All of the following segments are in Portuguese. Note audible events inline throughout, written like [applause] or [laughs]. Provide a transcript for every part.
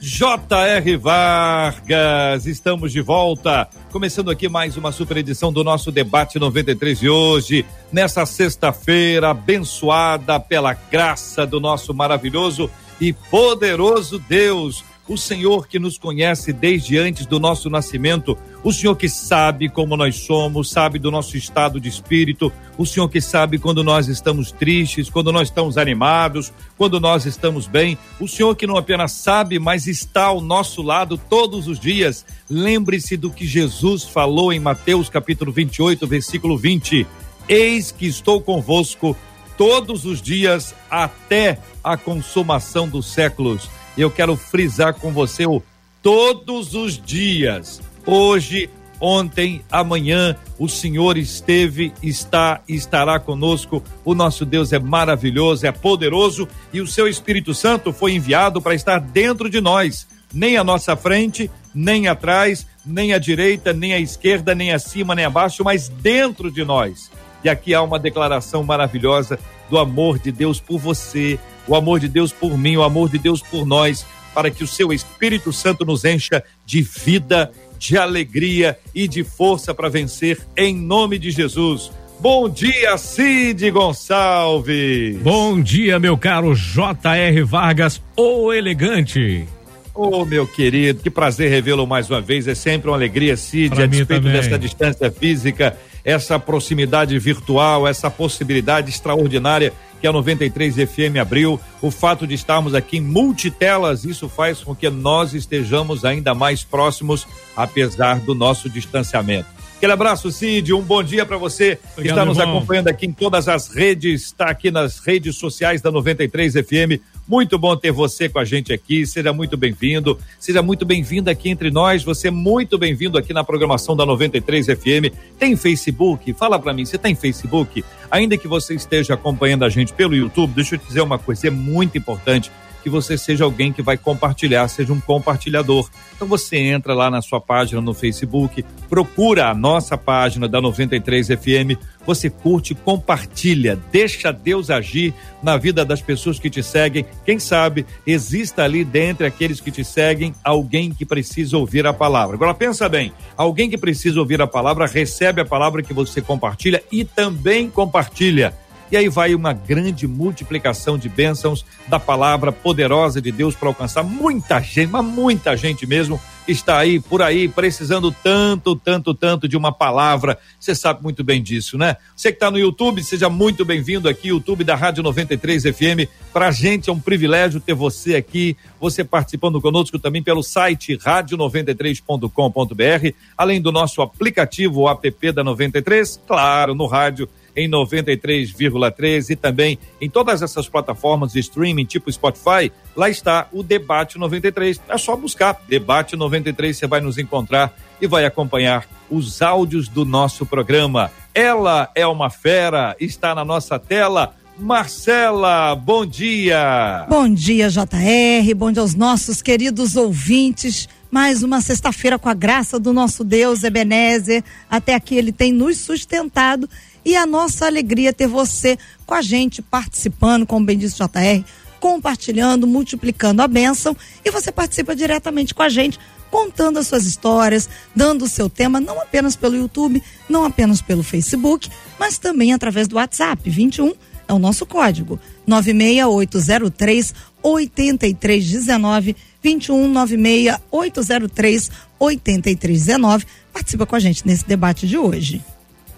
J.R. Vargas. Estamos de volta. Começando aqui mais uma super edição do nosso debate 93 de hoje, nessa sexta-feira abençoada pela graça do nosso maravilhoso e poderoso Deus o Senhor que nos conhece desde antes do nosso nascimento, o Senhor que sabe como nós somos, sabe do nosso estado de espírito, o Senhor que sabe quando nós estamos tristes, quando nós estamos animados, quando nós estamos bem, o Senhor que não apenas sabe, mas está ao nosso lado todos os dias. Lembre-se do que Jesus falou em Mateus capítulo 28, versículo 20: Eis que estou convosco todos os dias até a consumação dos séculos eu quero frisar com você o todos os dias. Hoje, ontem, amanhã, o Senhor esteve, está e estará conosco. O nosso Deus é maravilhoso, é poderoso e o seu Espírito Santo foi enviado para estar dentro de nós, nem à nossa frente, nem atrás, nem à direita, nem à esquerda, nem acima, nem abaixo, mas dentro de nós. E aqui há uma declaração maravilhosa do amor de Deus por você, o amor de Deus por mim, o amor de Deus por nós, para que o seu Espírito Santo nos encha de vida, de alegria e de força para vencer, em nome de Jesus. Bom dia, Cid Gonçalves. Bom dia, meu caro J.R. Vargas, o elegante. Ô, oh, meu querido, que prazer revê-lo mais uma vez. É sempre uma alegria, Cid, pra a despeito também. dessa distância física, essa proximidade virtual, essa possibilidade extraordinária que a 93 FM abriu. O fato de estarmos aqui em multitelas, isso faz com que nós estejamos ainda mais próximos, apesar do nosso distanciamento. Aquele abraço, Cid. Um bom dia para você que está nos irmão. acompanhando aqui em todas as redes, está aqui nas redes sociais da 93 FM. Muito bom ter você com a gente aqui. Seja muito bem-vindo. Seja muito bem-vindo aqui entre nós. Você é muito bem-vindo aqui na programação da 93 FM. Tem Facebook? Fala para mim, você tem Facebook? Ainda que você esteja acompanhando a gente pelo YouTube, deixa eu te dizer uma coisa, é muito importante que você seja alguém que vai compartilhar, seja um compartilhador. Então você entra lá na sua página no Facebook, procura a nossa página da 93 FM, você curte, compartilha, deixa Deus agir na vida das pessoas que te seguem. Quem sabe exista ali dentre aqueles que te seguem alguém que precisa ouvir a palavra. Agora pensa bem, alguém que precisa ouvir a palavra recebe a palavra que você compartilha e também compartilha. E aí vai uma grande multiplicação de bênçãos da palavra poderosa de Deus para alcançar muita gente, mas muita gente mesmo está aí por aí precisando tanto, tanto, tanto de uma palavra. Você sabe muito bem disso, né? Você que está no YouTube, seja muito bem-vindo aqui, YouTube da Rádio 93 FM. Para a gente é um privilégio ter você aqui, você participando conosco também pelo site rádio93.com.br, além do nosso aplicativo, app da 93, claro, no rádio em 93,3 e também em todas essas plataformas de streaming, tipo Spotify, lá está o Debate 93. É só buscar Debate 93, você vai nos encontrar e vai acompanhar os áudios do nosso programa. Ela é uma fera, está na nossa tela. Marcela, bom dia. Bom dia, JR. Bom dia aos nossos queridos ouvintes. Mais uma sexta-feira com a graça do nosso Deus Ebenezer. Até aqui ele tem nos sustentado e a nossa alegria ter você com a gente, participando, como bem disse JR, compartilhando, multiplicando a bênção. E você participa diretamente com a gente, contando as suas histórias, dando o seu tema, não apenas pelo YouTube, não apenas pelo Facebook, mas também através do WhatsApp. 21 é o nosso código. 96803 8319 21 96803 8319. Participa com a gente nesse debate de hoje.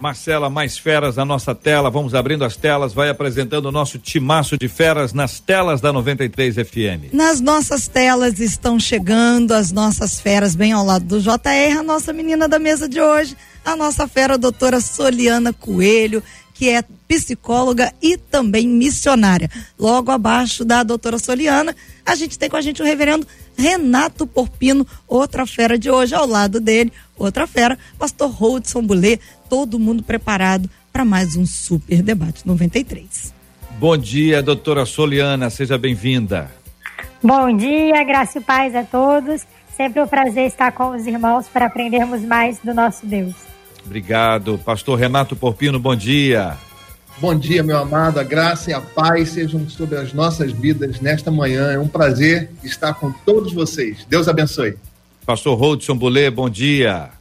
Marcela, mais feras na nossa tela. Vamos abrindo as telas, vai apresentando o nosso timaço de feras nas telas da 93 FM. Nas nossas telas estão chegando as nossas feras bem ao lado do JR, a nossa menina da mesa de hoje, a nossa fera, a doutora Soliana Coelho, que é psicóloga e também missionária. Logo abaixo da doutora Soliana, a gente tem com a gente o reverendo Renato Porpino, outra fera de hoje, ao lado dele, outra fera, pastor Holdson Boulet, todo mundo preparado para mais um super debate 93. Bom dia, doutora Soliana, seja bem-vinda. Bom dia, graça e paz a todos. Sempre um prazer estar com os irmãos para aprendermos mais do nosso Deus. Obrigado. Pastor Renato Porpino, bom dia. Bom dia, meu amado. A graça e a paz sejam sobre as nossas vidas nesta manhã. É um prazer estar com todos vocês. Deus abençoe. Pastor Rodson Boulet, bom dia.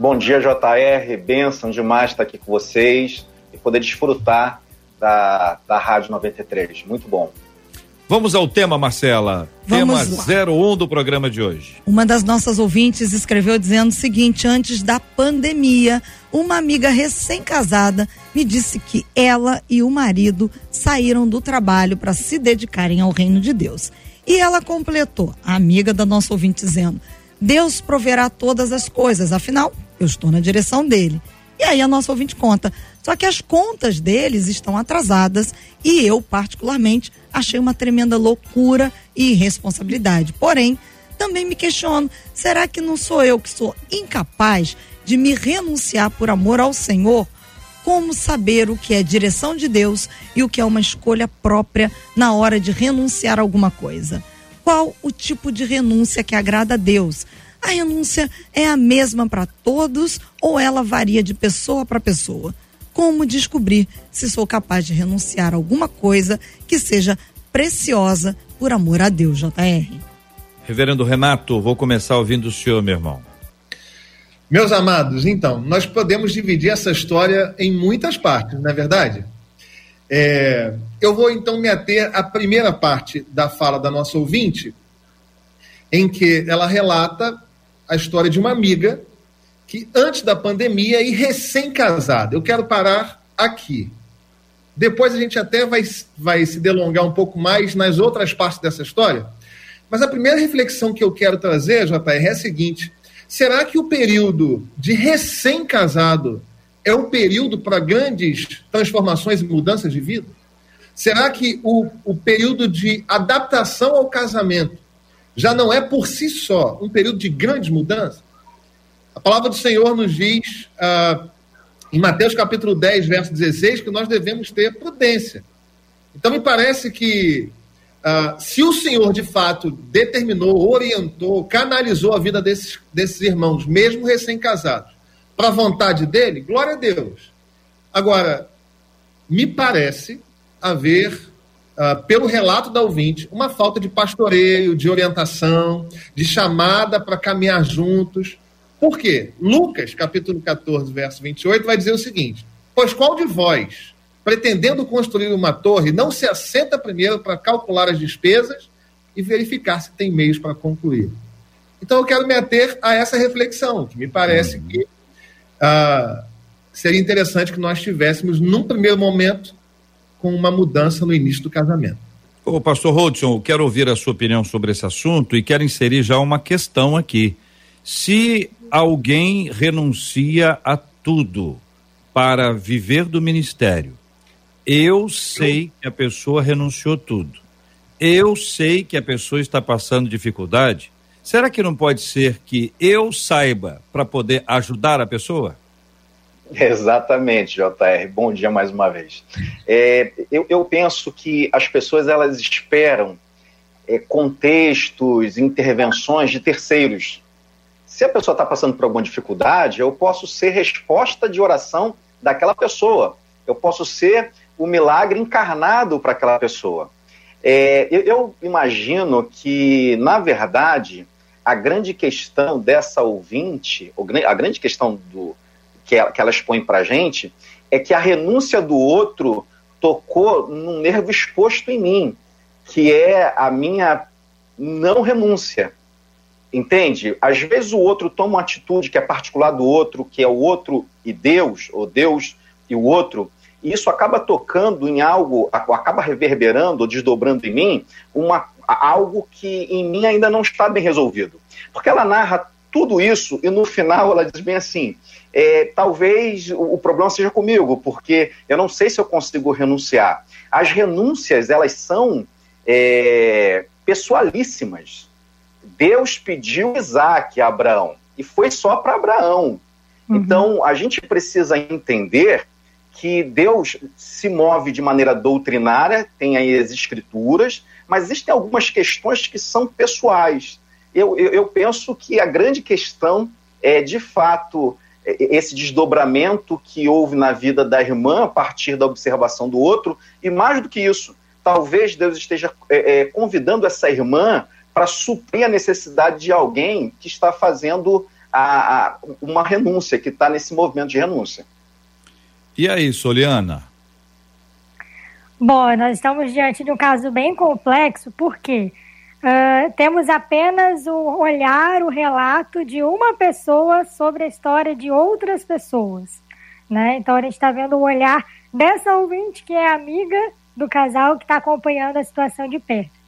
Bom dia, JR. Bênção demais estar aqui com vocês e poder desfrutar da, da Rádio 93. Muito bom. Vamos ao tema, Marcela. Vamos tema lá. 01 do programa de hoje. Uma das nossas ouvintes escreveu dizendo o seguinte: antes da pandemia, uma amiga recém-casada me disse que ela e o marido saíram do trabalho para se dedicarem ao reino de Deus. E ela completou, a amiga da nossa ouvinte, dizendo: Deus proverá todas as coisas, afinal, eu estou na direção dele. E aí a nossa ouvinte conta. Só que as contas deles estão atrasadas e eu, particularmente, achei uma tremenda loucura e irresponsabilidade. Porém, também me questiono: será que não sou eu que sou incapaz de me renunciar por amor ao Senhor? Como saber o que é direção de Deus e o que é uma escolha própria na hora de renunciar a alguma coisa? Qual o tipo de renúncia que agrada a Deus? A renúncia é a mesma para todos ou ela varia de pessoa para pessoa? Como descobrir se sou capaz de renunciar a alguma coisa que seja preciosa por amor a Deus, JR? Reverendo Renato, vou começar ouvindo o senhor, meu irmão. Meus amados, então, nós podemos dividir essa história em muitas partes, não é verdade? É, eu vou então me ater à primeira parte da fala da nossa ouvinte, em que ela relata a história de uma amiga que antes da pandemia e recém-casada. Eu quero parar aqui. Depois a gente até vai, vai se delongar um pouco mais nas outras partes dessa história. Mas a primeira reflexão que eu quero trazer, JR, é a seguinte: será que o período de recém-casado é um período para grandes transformações e mudanças de vida? Será que o, o período de adaptação ao casamento já não é por si só um período de grande mudança? A palavra do Senhor nos diz, uh, em Mateus capítulo 10, verso 16, que nós devemos ter prudência. Então, me parece que uh, se o Senhor de fato determinou, orientou, canalizou a vida desses, desses irmãos, mesmo recém-casados, para a vontade dele, glória a Deus. Agora, me parece haver uh, pelo relato da ouvinte, uma falta de pastoreio, de orientação, de chamada para caminhar juntos. Por quê? Lucas, capítulo 14, verso 28, vai dizer o seguinte: Pois qual de vós, pretendendo construir uma torre, não se assenta primeiro para calcular as despesas e verificar se tem meios para concluir? Então eu quero me ater a essa reflexão, que me parece uhum. que uh, seria interessante que nós tivéssemos, num primeiro momento, com uma mudança no início do casamento. Ô, pastor Rodson, quero ouvir a sua opinião sobre esse assunto e quero inserir já uma questão aqui. Se alguém renuncia a tudo para viver do ministério, eu sei que a pessoa renunciou tudo. Eu sei que a pessoa está passando dificuldade. Será que não pode ser que eu saiba para poder ajudar a pessoa? [laughs] Exatamente, JR. Bom dia mais uma vez. É, eu, eu, penso que as pessoas elas esperam é, contextos, intervenções de terceiros. Se a pessoa está passando por alguma dificuldade, eu posso ser resposta de oração daquela pessoa. Eu posso ser o milagre encarnado para aquela pessoa. É, eu, eu imagino que, na verdade, a grande questão dessa ouvinte, a grande questão do, que ela, que ela expõe para a gente é que a renúncia do outro tocou num nervo exposto em mim, que é a minha não renúncia. Entende? Às vezes o outro toma uma atitude que é particular do outro, que é o outro e Deus, ou Deus e o outro, e isso acaba tocando em algo, acaba reverberando desdobrando em mim uma, algo que em mim ainda não está bem resolvido. Porque ela narra tudo isso, e no final ela diz bem assim: é, talvez o, o, problema seja comigo, porque eu não sei se eu consigo renunciar. As renúncias, elas são é, pessoalíssimas. Deus pediu Isaac a Abraão, e foi só para Abraão. Uhum. Então, a gente precisa entender que Deus se move de maneira doutrinária, tem aí as escrituras, mas existem algumas questões que são pessoais eu, eu, eu penso que a grande questão é, de fato, esse desdobramento que houve na vida da irmã a partir da observação do outro, e mais do que isso, talvez Deus esteja é, é, convidando essa irmã para suprir a necessidade de alguém que está fazendo a, a, uma renúncia, que está nesse movimento de renúncia. E aí, Soliana? Bom, nós estamos diante de um caso bem complexo, por quê? Porque Uh, temos apenas o olhar, o relato de uma pessoa sobre a história de outras pessoas. Né? Então a gente está vendo o olhar dessa ouvinte que é amiga do casal que está acompanhando a situação de perto.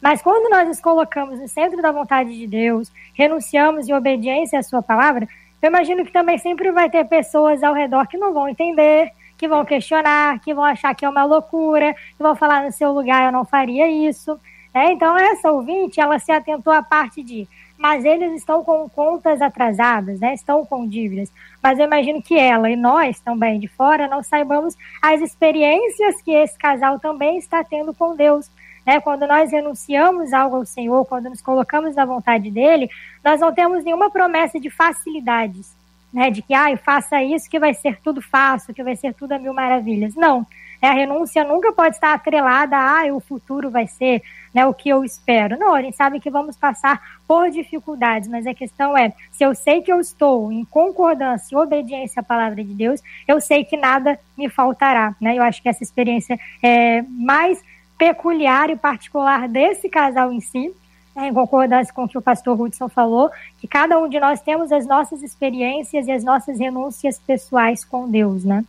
Mas quando nós nos colocamos no centro da vontade de Deus, renunciamos em obediência à Sua palavra, eu imagino que também sempre vai ter pessoas ao redor que não vão entender, que vão questionar, que vão achar que é uma loucura, que vão falar no seu lugar eu não faria isso. É, então, essa ouvinte, ela se atentou à parte de, mas eles estão com contas atrasadas, né? estão com dívidas. Mas eu imagino que ela e nós também de fora não saibamos as experiências que esse casal também está tendo com Deus. Né? Quando nós renunciamos algo ao Senhor, quando nos colocamos na vontade dele, nós não temos nenhuma promessa de facilidades. Né, de que, ah, faça isso que vai ser tudo fácil, que vai ser tudo a mil maravilhas. Não, a renúncia nunca pode estar atrelada a, ah, o futuro vai ser, né, o que eu espero. Não, a gente sabe que vamos passar por dificuldades, mas a questão é, se eu sei que eu estou em concordância e obediência à palavra de Deus, eu sei que nada me faltará, né? Eu acho que essa experiência é mais peculiar e particular desse casal em si, né, em concordância com o que o pastor Hudson falou, que cada um de nós temos as nossas experiências e as nossas renúncias pessoais com Deus, né?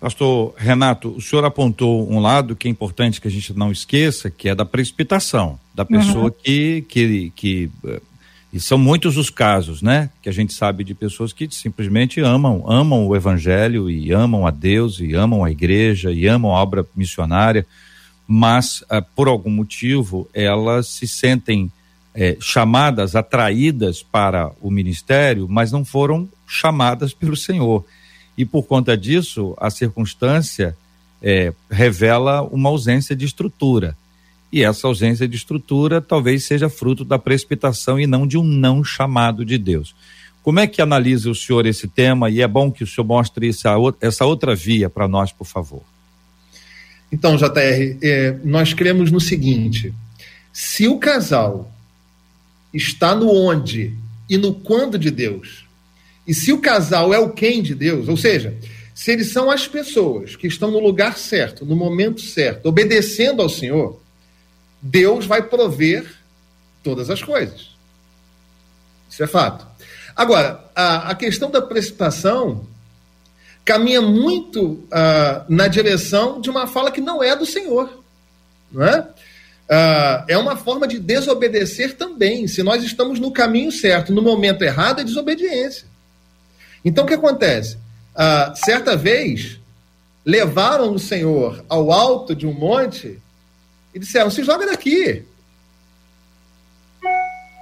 Pastor Renato, o senhor apontou um lado que é importante que a gente não esqueça, que é da precipitação, da pessoa uhum. que, que, que. Eh, e são muitos os casos, né? Que a gente sabe de pessoas que simplesmente amam, amam o evangelho e amam a Deus e amam a igreja e amam a obra missionária, mas uh, por algum motivo elas se sentem eh, chamadas, atraídas para o ministério, mas não foram chamadas pelo Senhor e por conta disso a circunstância é, revela uma ausência de estrutura. E essa ausência de estrutura talvez seja fruto da precipitação e não de um não chamado de Deus. Como é que analisa o senhor esse tema? E é bom que o senhor mostre essa, outra via para nós, por favor. Então, JR, é, nós cremos no seguinte: se o casal está no onde e no quando de Deus, e se o casal é o quem de Deus, ou seja, se eles são as pessoas que estão no lugar certo, no momento certo, obedecendo ao Senhor, Deus vai prover todas as coisas. Isso é fato. Agora, a, a questão da precipitação caminha muito uh, na direção de uma fala que não é do Senhor. Não é? Uh, é uma forma de desobedecer também. Se nós estamos no caminho certo, no momento errado, é desobediência. Então o que acontece? Ah, certa vez, levaram o Senhor ao alto de um monte e disseram: se joga daqui.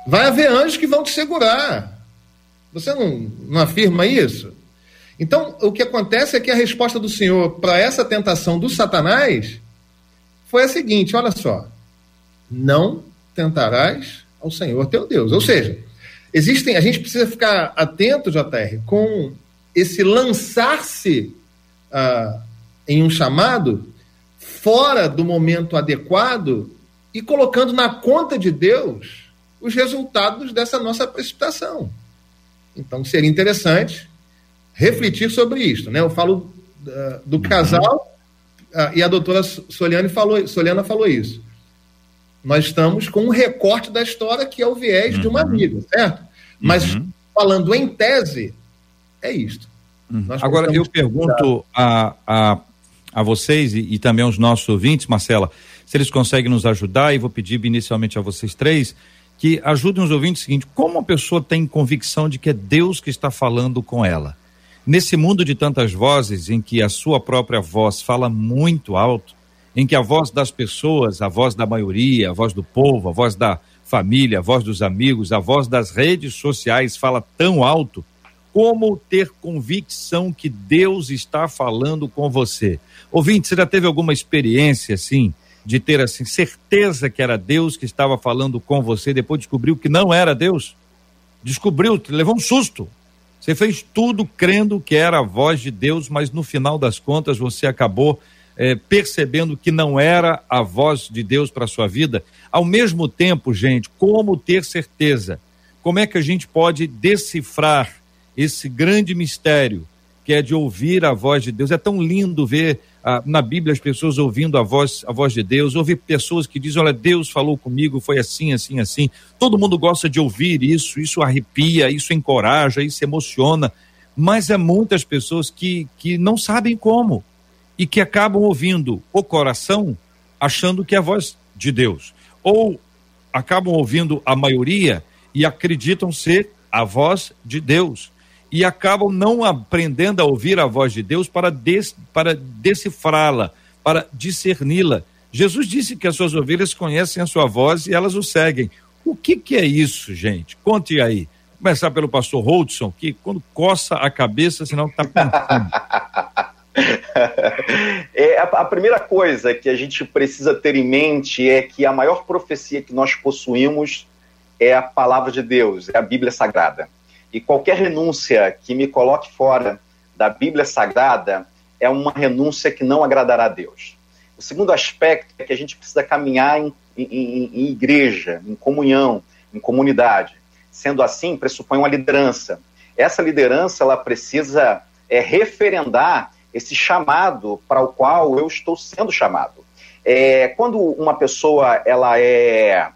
Vai haver anjos que vão te segurar. Você não, não afirma isso? Então, o que acontece é que a resposta do Senhor para essa tentação do Satanás foi a seguinte: olha só, não tentarás ao Senhor teu Deus. Ou seja, Existem, a gente precisa ficar atento, JR, com esse lançar-se uh, em um chamado fora do momento adequado e colocando na conta de Deus os resultados dessa nossa precipitação. Então seria interessante refletir sobre isso. Né? Eu falo uh, do casal uh, e a doutora Soliane falou, Soliana falou isso nós estamos com um recorte da história que é o viés uhum. de uma uhum. amiga, certo? Mas uhum. falando em tese, é isto. Uhum. Agora, eu pergunto a, a, a vocês e, e, também aos nossos ouvintes, Marcela, se eles conseguem nos ajudar, e vou pedir inicialmente a vocês três, que ajudem os ouvintes o seguinte: como a pessoa tem convicção de que é Deus que está falando com ela? Nesse mundo de tantas vozes, em que a sua própria voz fala muito alto, em que a voz das pessoas, a voz da maioria, a voz do povo, a voz da família, a voz dos amigos, a voz das redes sociais fala tão alto, como ter convicção que Deus está falando com você? Ouvinte, você já teve alguma experiência assim? de ter assim certeza que era Deus que estava falando com você, depois descobriu que não era Deus? Descobriu, levou um susto. Você fez tudo crendo que era a voz de Deus, mas no final das contas você acabou é, percebendo que não era a voz de Deus para sua vida. Ao mesmo tempo, gente, como ter certeza? Como é que a gente pode decifrar esse grande mistério que é de ouvir a voz de Deus? É tão lindo ver ah, na Bíblia as pessoas ouvindo a voz, a voz de Deus, ouvir pessoas que dizem, olha, Deus falou comigo, foi assim, assim, assim. Todo mundo gosta de ouvir isso, isso arrepia, isso encoraja, isso emociona, mas é muitas pessoas que, que não sabem como e que acabam ouvindo o coração achando que é a voz de Deus, ou acabam ouvindo a maioria e acreditam ser a voz de Deus e acabam não aprendendo a ouvir a voz de Deus para, des, para decifrá-la, para discerni-la. Jesus disse que as suas ovelhas conhecem a sua voz e elas o seguem. O que, que é isso, gente? Conte aí. Começar pelo pastor Holdson, que quando coça a cabeça, senão está. [laughs] é, a, a primeira coisa que a gente precisa ter em mente é que a maior profecia que nós possuímos é a palavra de Deus, é a Bíblia Sagrada. E qualquer renúncia que me coloque fora da Bíblia Sagrada é uma renúncia que não agradará a Deus. O segundo aspecto é que a gente precisa caminhar em, em, em igreja, em comunhão, em comunidade. Sendo assim, pressupõe uma liderança. Essa liderança ela precisa é, referendar esse chamado para o qual eu estou sendo chamado. É, quando uma pessoa ela é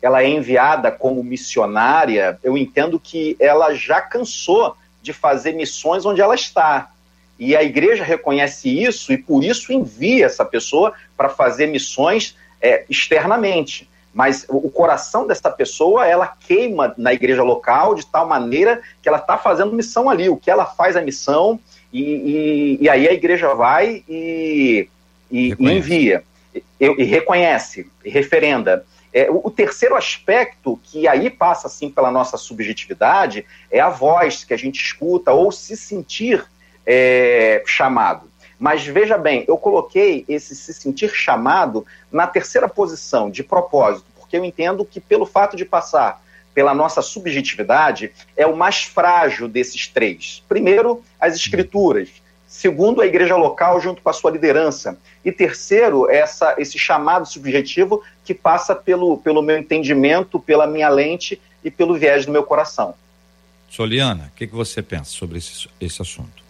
ela é enviada como missionária, eu entendo que ela já cansou de fazer missões onde ela está. E a igreja reconhece isso e por isso envia essa pessoa para fazer missões é, externamente. Mas o coração dessa pessoa, ela queima na igreja local de tal maneira que ela está fazendo missão ali. O que ela faz é missão e, e, e aí a igreja vai e, e envia, e, reconhece, e referenda. É, o, o, terceiro aspecto, que aí passa assim pela nossa subjetividade, é a voz que a gente escuta ou se sentir é, chamado. Mas veja bem, eu coloquei esse se sentir chamado na terceira posição, de propósito, porque eu entendo que pelo fato de passar pela nossa subjetividade, é o mais frágil desses três. Primeiro, as escrituras. Segundo, a igreja local junto com a sua liderança. E terceiro, essa, esse chamado subjetivo que passa pelo, pelo meu entendimento, pela minha lente e pelo viés do meu coração. Soliana, o que, que você pensa sobre esse, esse assunto?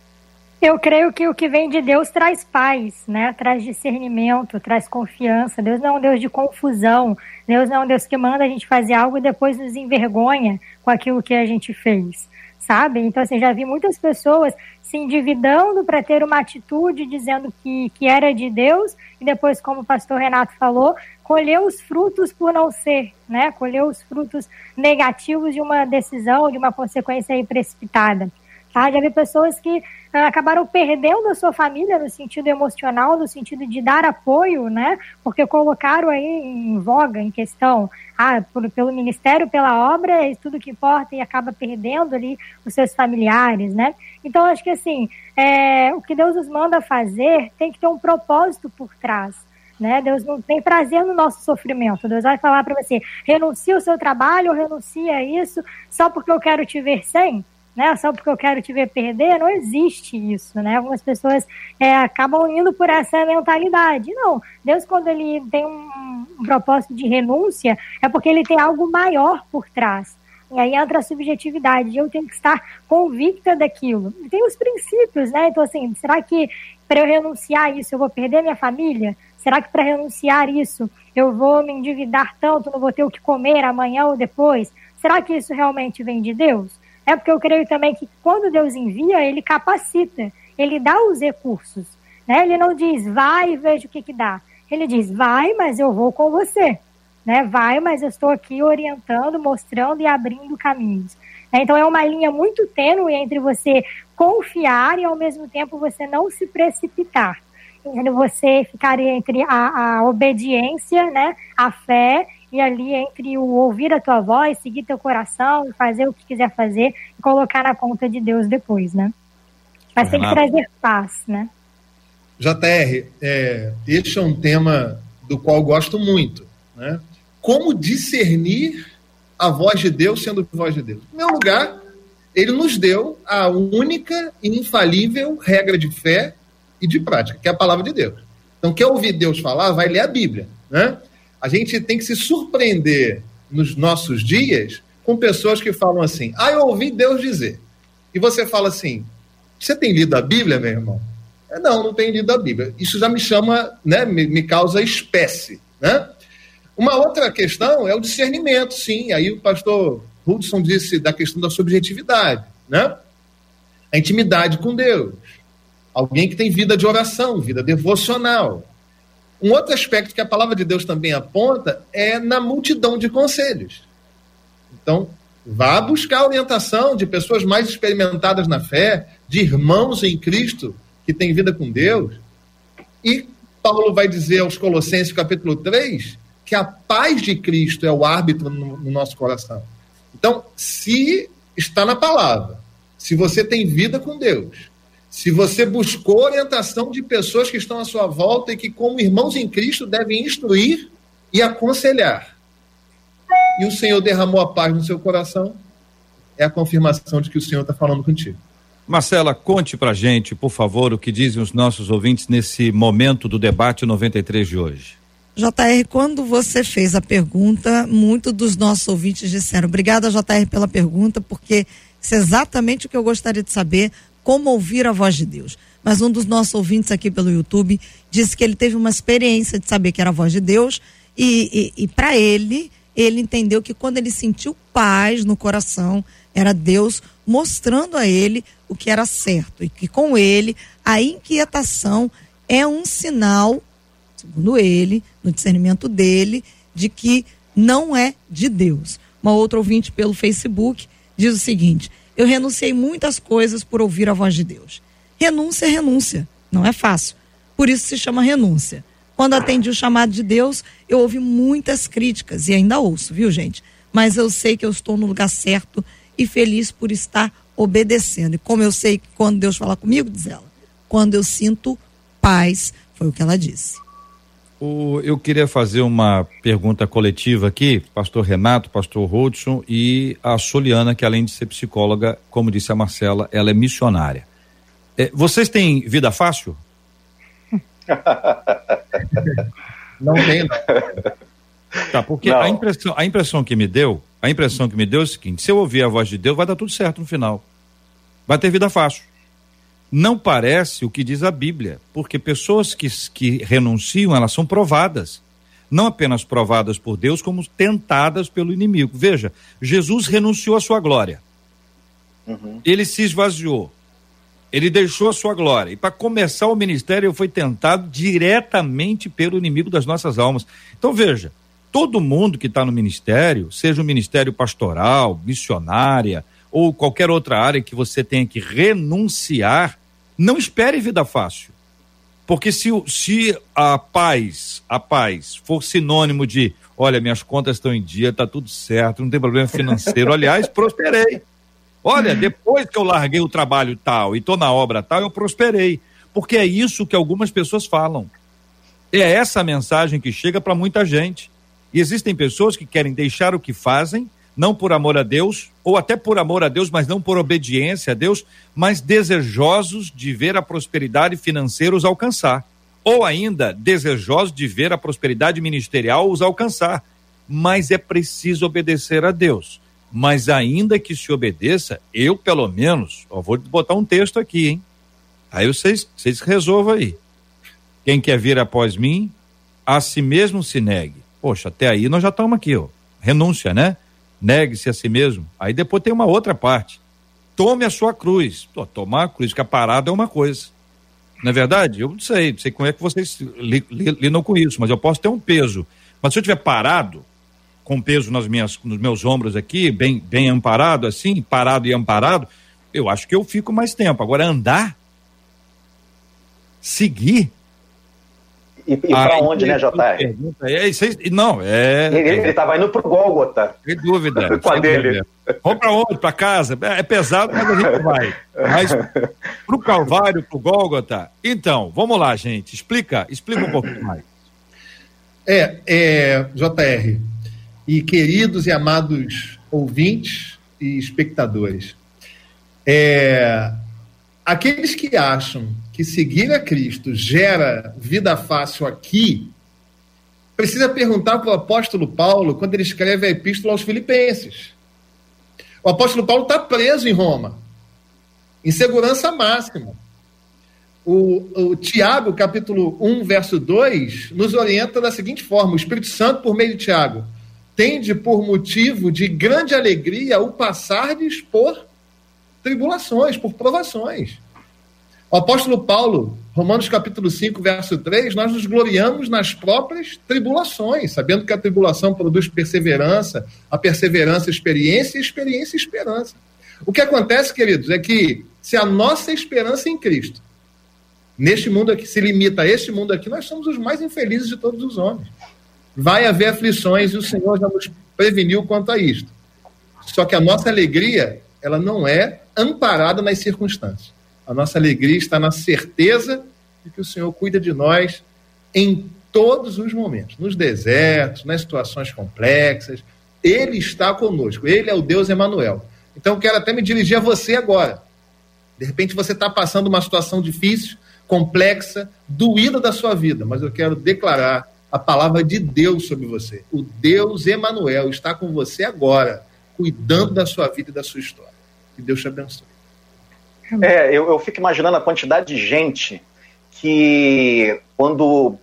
Eu creio que o que vem de Deus traz paz, né? Traz discernimento, traz confiança. Deus não é um Deus de confusão. Deus não é um Deus que manda a gente fazer algo e depois nos envergonha com aquilo que a gente fez sabe? Então, assim, já vi muitas pessoas se endividando para ter uma atitude dizendo que, que era de Deus e depois, como o pastor Renato falou, colher os frutos por não ser, né? Colher os frutos negativos de uma decisão, de uma consequência aí precipitada. Tá? Já vi pessoas que ah, acabaram perdendo a sua família no sentido emocional, no sentido de dar apoio, né? Porque colocaram aí em voga, em questão, ah, por, pelo ministério, pela obra, é tudo que importa e acaba perdendo ali os seus familiares, né? Então, acho que assim, é, o que Deus nos manda fazer tem que ter um propósito por trás. Né? Deus não tem prazer no nosso sofrimento. Deus vai falar para você: renuncia o seu trabalho, renuncia isso, só porque eu quero te ver sem né? Só porque eu quero te ver perder, não existe isso, né? Algumas pessoas é, acabam indo por essa mentalidade. Não, Deus quando ele tem um, um propósito de renúncia, é porque ele tem algo maior por trás. E aí entra a subjetividade. Eu tenho que estar convicta daquilo. E tem os princípios, né? Então, assim, será que para eu renunciar a isso eu vou perder minha família? Será que para renunciar isso eu vou me endividar tanto, não vou ter o que comer amanhã ou depois? Será que isso realmente vem de Deus? É porque eu creio também que quando Deus envia, ele capacita, ele dá os recursos. Né? Ele não diz, vai e veja o que, que dá. Ele diz, vai, mas eu vou com você. né? Vai, mas eu estou aqui orientando, mostrando e abrindo caminhos. Né? Então é uma linha muito tênue entre você confiar e ao mesmo tempo você não se precipitar. Você ficar entre a, a obediência, né, a fé e ali entre o ouvir a tua voz, seguir teu coração, fazer o que quiser fazer e colocar na conta de Deus depois, né? Mas tem que trazer paz, né? JR, é, este é um tema do qual gosto muito, né? Como discernir a voz de Deus sendo voz de Deus? Em primeiro lugar, ele nos deu a única e infalível regra de fé e de prática, que é a palavra de Deus. Então, quer ouvir Deus falar, vai ler a Bíblia, né? A gente tem que se surpreender nos nossos dias com pessoas que falam assim: ah, eu ouvi Deus dizer. E você fala assim: você tem lido a Bíblia, meu irmão? É, não, não tenho lido a Bíblia. Isso já me chama, né, me, me causa espécie, né? Uma outra questão é o discernimento, sim. Aí o pastor Hudson disse da questão da subjetividade, né? A intimidade com Deus. Alguém que tem vida de oração, vida devocional. Um outro aspecto que a palavra de Deus também aponta é na multidão de conselhos. Então, vá buscar orientação de pessoas mais experimentadas na fé, de irmãos em Cristo que têm vida com Deus. E Paulo vai dizer aos Colossenses, capítulo 3, que a paz de Cristo é o árbitro no, no nosso coração. Então, se está na palavra, se você tem vida com Deus, se você buscou orientação de pessoas que estão à sua volta e que, como irmãos em Cristo, devem instruir e aconselhar, e o Senhor derramou a paz no seu coração, é a confirmação de que o Senhor está falando contigo. Marcela, conte pra gente, por favor, o que dizem os nossos ouvintes nesse momento do debate 93 de hoje. JR, quando você fez a pergunta, muitos dos nossos ouvintes disseram: Obrigada, JR, pela pergunta, porque isso é exatamente o que eu gostaria de saber como ouvir a voz de Deus. Mas um dos nossos ouvintes aqui pelo YouTube disse que ele teve uma experiência de saber que era a voz de Deus e, e, e para ele, ele entendeu que quando ele sentiu paz no coração, era Deus mostrando a ele o que era certo e que com ele a inquietação é um sinal, segundo ele, no discernimento dele, de que não é de Deus. Uma outra ouvinte pelo Facebook diz o seguinte: eu renunciei muitas coisas por ouvir a voz de Deus. Renúncia é renúncia, não é fácil. Por isso se chama renúncia. Quando atendi o chamado de Deus, eu ouvi muitas críticas e ainda ouço, viu, gente? Mas eu sei que eu estou no lugar certo e feliz por estar obedecendo. E como eu sei que quando Deus fala comigo, diz ela, quando eu sinto paz, foi o que ela disse. O, eu queria fazer uma pergunta coletiva aqui, pastor Renato, pastor Hudson e a Soliana, que além de ser psicóloga, como disse a Marcela, ela é missionária. É, vocês têm vida fácil? [laughs] Não tem. Tá, porque Não. A, impressão, a impressão que me deu, a impressão que me deu é o seguinte: se eu ouvir a voz de Deus, vai dar tudo certo no final. Vai ter vida fácil não parece o que diz a Bíblia, porque pessoas que, que renunciam, elas são provadas. Não apenas provadas por Deus, como tentadas pelo inimigo. Veja, Jesus renunciou à sua glória. Uhum. Ele se esvaziou. Ele deixou a sua glória. E para começar o ministério, ele foi tentado diretamente pelo inimigo das nossas almas. Então veja, todo mundo que está no ministério, seja o ministério pastoral, missionária, ou qualquer outra área que você tenha que renunciar, não espere vida fácil. Porque se, se a paz, a paz for sinônimo de, olha, minhas contas estão em dia, tá tudo certo, não tem problema financeiro, aliás, [laughs] prosperei. Olha, depois que eu larguei o trabalho tal e tô na obra tal, eu prosperei. Porque é isso que algumas pessoas falam. É essa mensagem que chega para muita gente. E existem pessoas que querem deixar o que fazem não por amor a Deus, ou até por amor a Deus, mas não por obediência a Deus, mas desejosos de ver a prosperidade financeira os alcançar. Ou ainda desejosos de ver a prosperidade ministerial os alcançar. Mas é preciso obedecer a Deus. Mas ainda que se obedeça, eu pelo menos, ó, vou botar um texto aqui, hein? Aí vocês, vocês resolvam aí. Quem quer vir após mim, a si mesmo se negue. Poxa, até aí nós já estamos aqui, ó. Renúncia, né? Negue-se a si mesmo. Aí depois tem uma outra parte. Tome a sua cruz. Pô, tomar a cruz, ficar parado é uma coisa. Não é verdade? Eu não sei, não sei como é que vocês lidam com isso, mas eu posso ter um peso. Mas se eu estiver parado, com peso nas minhas, nos meus ombros aqui, bem, bem amparado assim, parado e amparado, eu acho que eu fico mais tempo. Agora andar, seguir, e, e para onde, né, JR? É, isso aí, não, é. Ele estava indo pro Gólgota. Sem dúvida. [laughs] Com a dele. Vamos para onde? Para casa? É, é, pesado, mas a gente [laughs] vai. Mas pro Calvário, pro Gólgota. Então, vamos lá, gente. Explica, explica um pouquinho mais. É, é, JR, e queridos e amados ouvintes e espectadores, é, aqueles que acham que seguir a Cristo gera vida fácil aqui, precisa perguntar para o apóstolo Paulo quando ele escreve a epístola aos Filipenses. O apóstolo Paulo está preso em Roma, em segurança máxima. O, o, Tiago, capítulo 1, verso 2, nos orienta da seguinte forma: o Espírito Santo, por meio de Tiago, tende por motivo de grande alegria o passardes por tribulações, por provações. O apóstolo Paulo, Romanos capítulo 5, verso 3, nós nos gloriamos nas próprias tribulações, sabendo que a tribulação produz perseverança, a perseverança, experiência, e experiência, esperança. O que acontece, queridos, é que se a nossa esperança em Cristo, neste mundo aqui, se limita a este mundo aqui, nós somos os mais infelizes de todos os homens. Vai haver aflições e o Senhor já nos preveniu quanto a isto. Só que a nossa alegria, ela não é amparada nas circunstâncias. A nossa alegria está na certeza de que o Senhor cuida de nós em todos os momentos, nos desertos, nas situações complexas. Ele está conosco. Ele é o Deus Emanuel. Então quero até me dirigir a você agora. De repente você está passando uma situação difícil, complexa, doída da sua vida, mas eu quero declarar a palavra de Deus sobre você. O Deus Emanuel está com você agora, cuidando da sua vida e da sua história. Que Deus te abençoe. É, eu, eu fico imaginando a quantidade de gente que, quando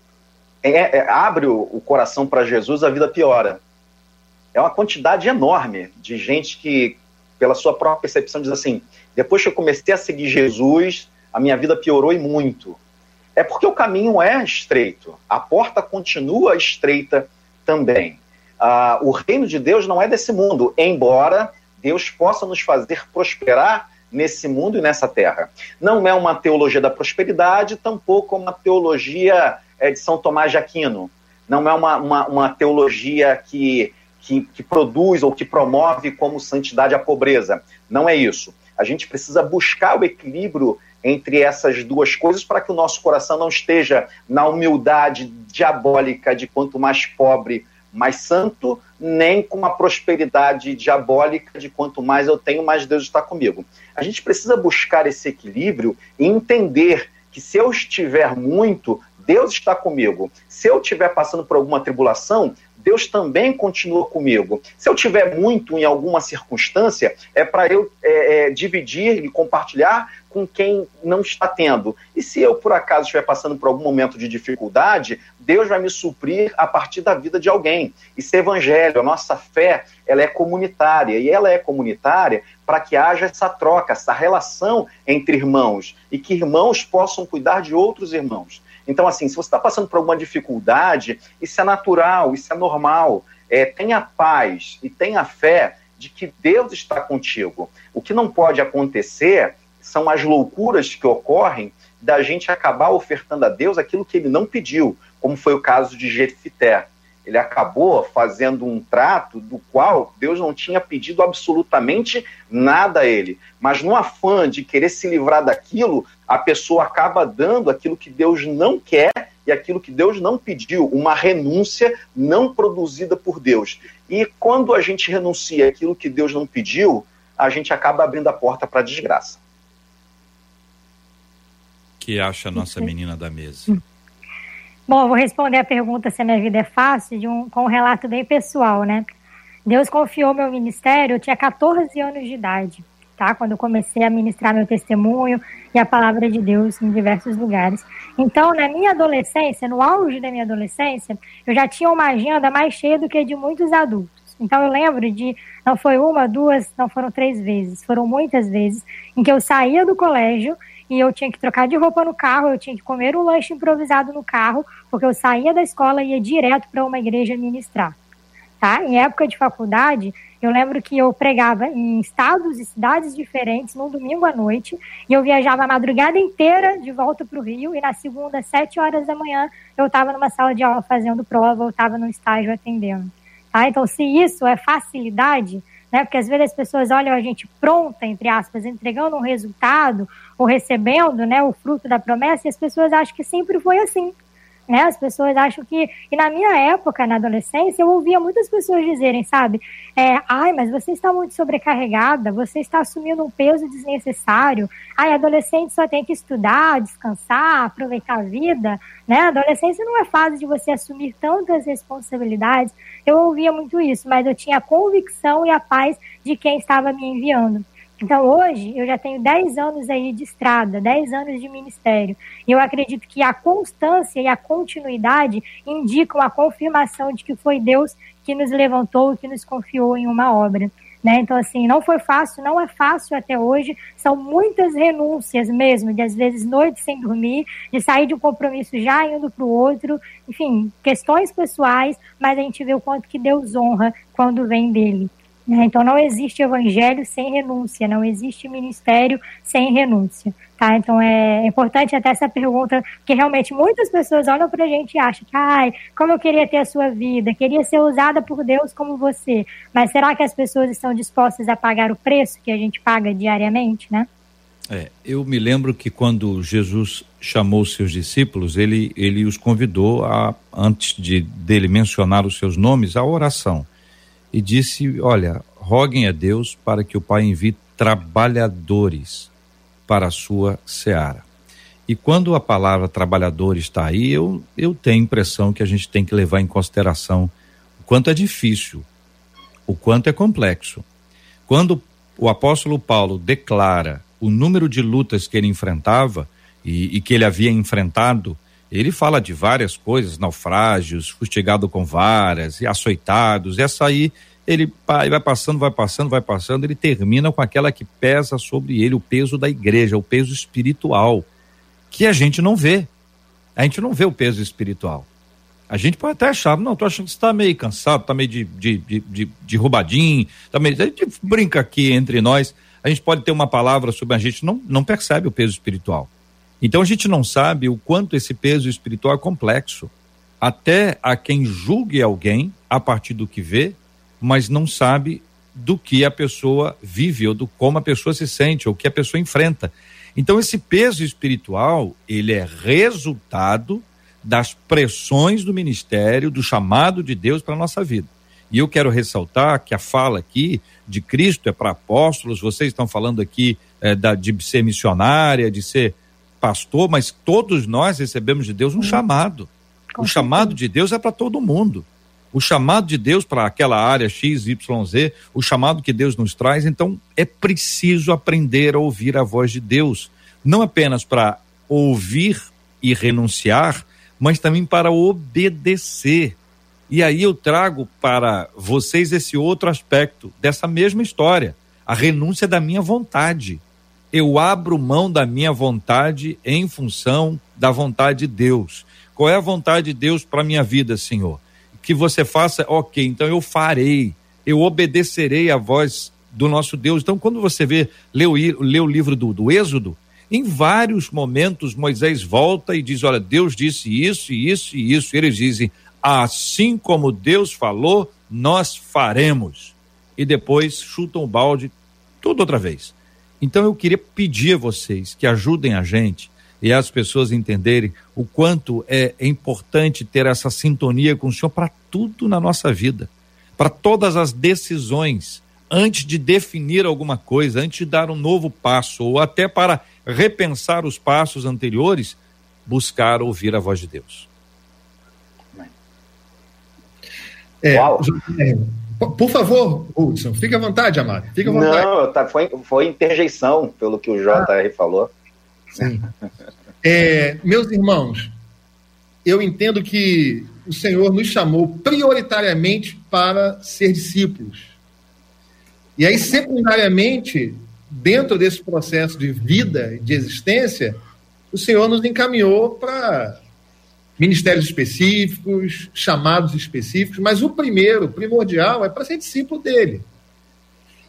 é, é, abre o, o coração para Jesus, a vida piora. É uma quantidade enorme de gente que, pela sua própria percepção, diz assim: depois que eu comecei a seguir Jesus, a minha vida piorou e muito. É porque o caminho é estreito, a porta continua estreita também. Ah, o reino de Deus não é desse mundo, embora Deus possa nos fazer prosperar nesse mundo e nessa terra. Não é uma teologia da prosperidade, tampouco uma teologia é, de São Tomás de Aquino. Não é uma, uma, uma teologia que, que, que produz ou que promove como santidade a pobreza. Não é isso. A gente precisa buscar o equilíbrio entre essas duas coisas para que o nosso coração não esteja na humildade diabólica de quanto mais pobre, mais santo, nem com uma prosperidade diabólica de quanto mais eu tenho, mais Deus está comigo. A gente precisa buscar esse equilíbrio e entender que se eu estiver muito, Deus está comigo. Se eu estiver passando por alguma tribulação, Deus também continua comigo. Se eu tiver muito em alguma circunstância, é para eu é, é, dividir e compartilhar com quem não está tendo. E se eu, por acaso, estiver passando por algum momento de dificuldade, Deus vai me suprir a partir da vida de alguém. Isso é evangelho, a nossa fé, ela é comunitária. E ela é comunitária para que haja essa troca, essa relação entre irmãos. E que irmãos possam cuidar de outros irmãos. Então, assim, se você está passando por alguma dificuldade, isso é natural, isso é normal. É, tenha paz e tenha fé de que Deus está contigo. O que não pode acontecer são as loucuras que ocorrem da gente acabar ofertando a Deus aquilo que ele não pediu, como foi o caso de Jefité ele acabou fazendo um trato do qual Deus não tinha pedido absolutamente nada a ele. Mas no afã de querer se livrar daquilo, a pessoa acaba dando aquilo que Deus não quer e aquilo que Deus não pediu, uma renúncia não produzida por Deus. E quando a gente renuncia aquilo que Deus não pediu, a gente acaba abrindo a porta para a desgraça. Que acha a nossa menina da mesa? Bom, vou responder a pergunta se a minha vida é fácil de um, com um relato bem pessoal, né? Deus confiou meu ministério, eu tinha 14 anos de idade, tá? Quando eu comecei a ministrar meu testemunho e a palavra de Deus em diversos lugares. Então, na minha adolescência, no auge da minha adolescência, eu já tinha uma agenda mais cheia do que de muitos adultos. Então, eu lembro de, não foi uma, duas, não foram três vezes, foram muitas vezes, em que eu saía do colégio e eu tinha que trocar de roupa no carro, eu tinha que comer um lanche improvisado no carro, porque eu saía da escola e ia direto para uma igreja ministrar. tá? Em época de faculdade, eu lembro que eu pregava em estados e cidades diferentes num domingo à noite e eu viajava a madrugada inteira de volta para o Rio e na segunda, sete horas da manhã, eu estava numa sala de aula fazendo prova, eu estava no estágio atendendo. Tá? Então, se isso é facilidade, né? Porque às vezes as pessoas olham a gente pronta, entre aspas, entregando um resultado ou recebendo, né, o fruto da promessa, e as pessoas acham que sempre foi assim. Né? As pessoas acham que. E na minha época, na adolescência, eu ouvia muitas pessoas dizerem, sabe? É, Ai, mas você está muito sobrecarregada, você está assumindo um peso desnecessário. Ai, adolescente só tem que estudar, descansar, aproveitar a vida. Né? Adolescência não é fase de você assumir tantas responsabilidades. Eu ouvia muito isso, mas eu tinha a convicção e a paz de quem estava me enviando. Então, hoje, eu já tenho 10 anos aí de estrada, 10 anos de ministério. E eu acredito que a constância e a continuidade indicam a confirmação de que foi Deus que nos levantou que nos confiou em uma obra. Né? Então, assim, não foi fácil, não é fácil até hoje. São muitas renúncias mesmo, de às vezes noites sem dormir, de sair de um compromisso já indo para o outro. Enfim, questões pessoais, mas a gente vê o quanto que Deus honra quando vem dele. Né? Então não existe evangelho sem renúncia, não existe ministério sem renúncia. Tá? Então é importante até essa pergunta, porque realmente muitas pessoas olham para a gente e acham que, ai, como eu queria ter a sua vida, queria ser usada por Deus como você. Mas será que as pessoas estão dispostas a pagar o preço que a gente paga diariamente, né? É, eu me lembro que quando Jesus chamou seus discípulos, ele, ele os convidou a, antes de dele mencionar os seus nomes, a oração e disse: Olha, roguem a Deus para que o Pai envie trabalhadores para a sua seara. E quando a palavra trabalhador está aí, eu, eu tenho a impressão que a gente tem que levar em consideração o quanto é difícil, o quanto é complexo. Quando o apóstolo Paulo declara o número de lutas que ele enfrentava e, e que ele havia enfrentado ele fala de várias coisas, naufrágios, fustigado com varas e açoitados. Essa aí, ele vai passando, vai passando, vai passando, ele termina com aquela que pesa sobre ele o peso da igreja, o peso espiritual, que a gente não vê. A gente não vê o peso espiritual. A gente pode até achar, não, tô achando que você tá meio cansado, tá meio de, de, de, de, de roubadinho, tá meio. A gente brinca aqui entre nós, a gente pode ter uma palavra sobre a gente, não, não percebe o peso espiritual. Então a gente não sabe o quanto esse peso espiritual é complexo. Até a quem julgue alguém a partir do que vê, mas não sabe do que a pessoa vive ou do como a pessoa se sente ou o que a pessoa enfrenta. Então esse peso espiritual, ele é resultado das pressões do ministério, do chamado de Deus para nossa vida. E eu quero ressaltar que a fala aqui de Cristo é para apóstolos, vocês estão falando aqui é, da, de ser missionária, de ser pastor, mas todos nós recebemos de Deus um chamado. o chamado de Deus é para todo mundo. O chamado de Deus para aquela área X, Y, Z, o chamado que Deus nos traz, então é preciso aprender a ouvir a voz de Deus, não apenas para ouvir e renunciar, mas também para obedecer. E aí eu trago para vocês esse outro aspecto dessa mesma história, a renúncia da minha vontade eu abro mão da minha vontade em função da vontade de Deus. Qual é a vontade de Deus para minha vida, Senhor? Que você faça, ok, então eu farei, eu obedecerei à voz do nosso Deus. Então, quando você vê, lê o, lê o livro do, do Êxodo, em vários momentos Moisés volta e diz: Olha, Deus disse isso, e isso e isso. E eles dizem: Assim como Deus falou, nós faremos. E depois chutam o balde tudo outra vez. Então eu queria pedir a vocês que ajudem a gente e as pessoas entenderem o quanto é importante ter essa sintonia com o Senhor para tudo na nossa vida, para todas as decisões, antes de definir alguma coisa, antes de dar um novo passo, ou até para repensar os passos anteriores, buscar ouvir a voz de Deus. É, Uau. Por favor, Hudson, fique à vontade, Amado. Fique à vontade. Não, tá, foi, foi interjeição, pelo que o JR ah, falou. Sim. É, meus irmãos, eu entendo que o Senhor nos chamou prioritariamente para ser discípulos. E aí, secundariamente, dentro desse processo de vida, de existência, o Senhor nos encaminhou para ministérios específicos, chamados específicos, mas o primeiro, primordial, é para ser discípulo dele.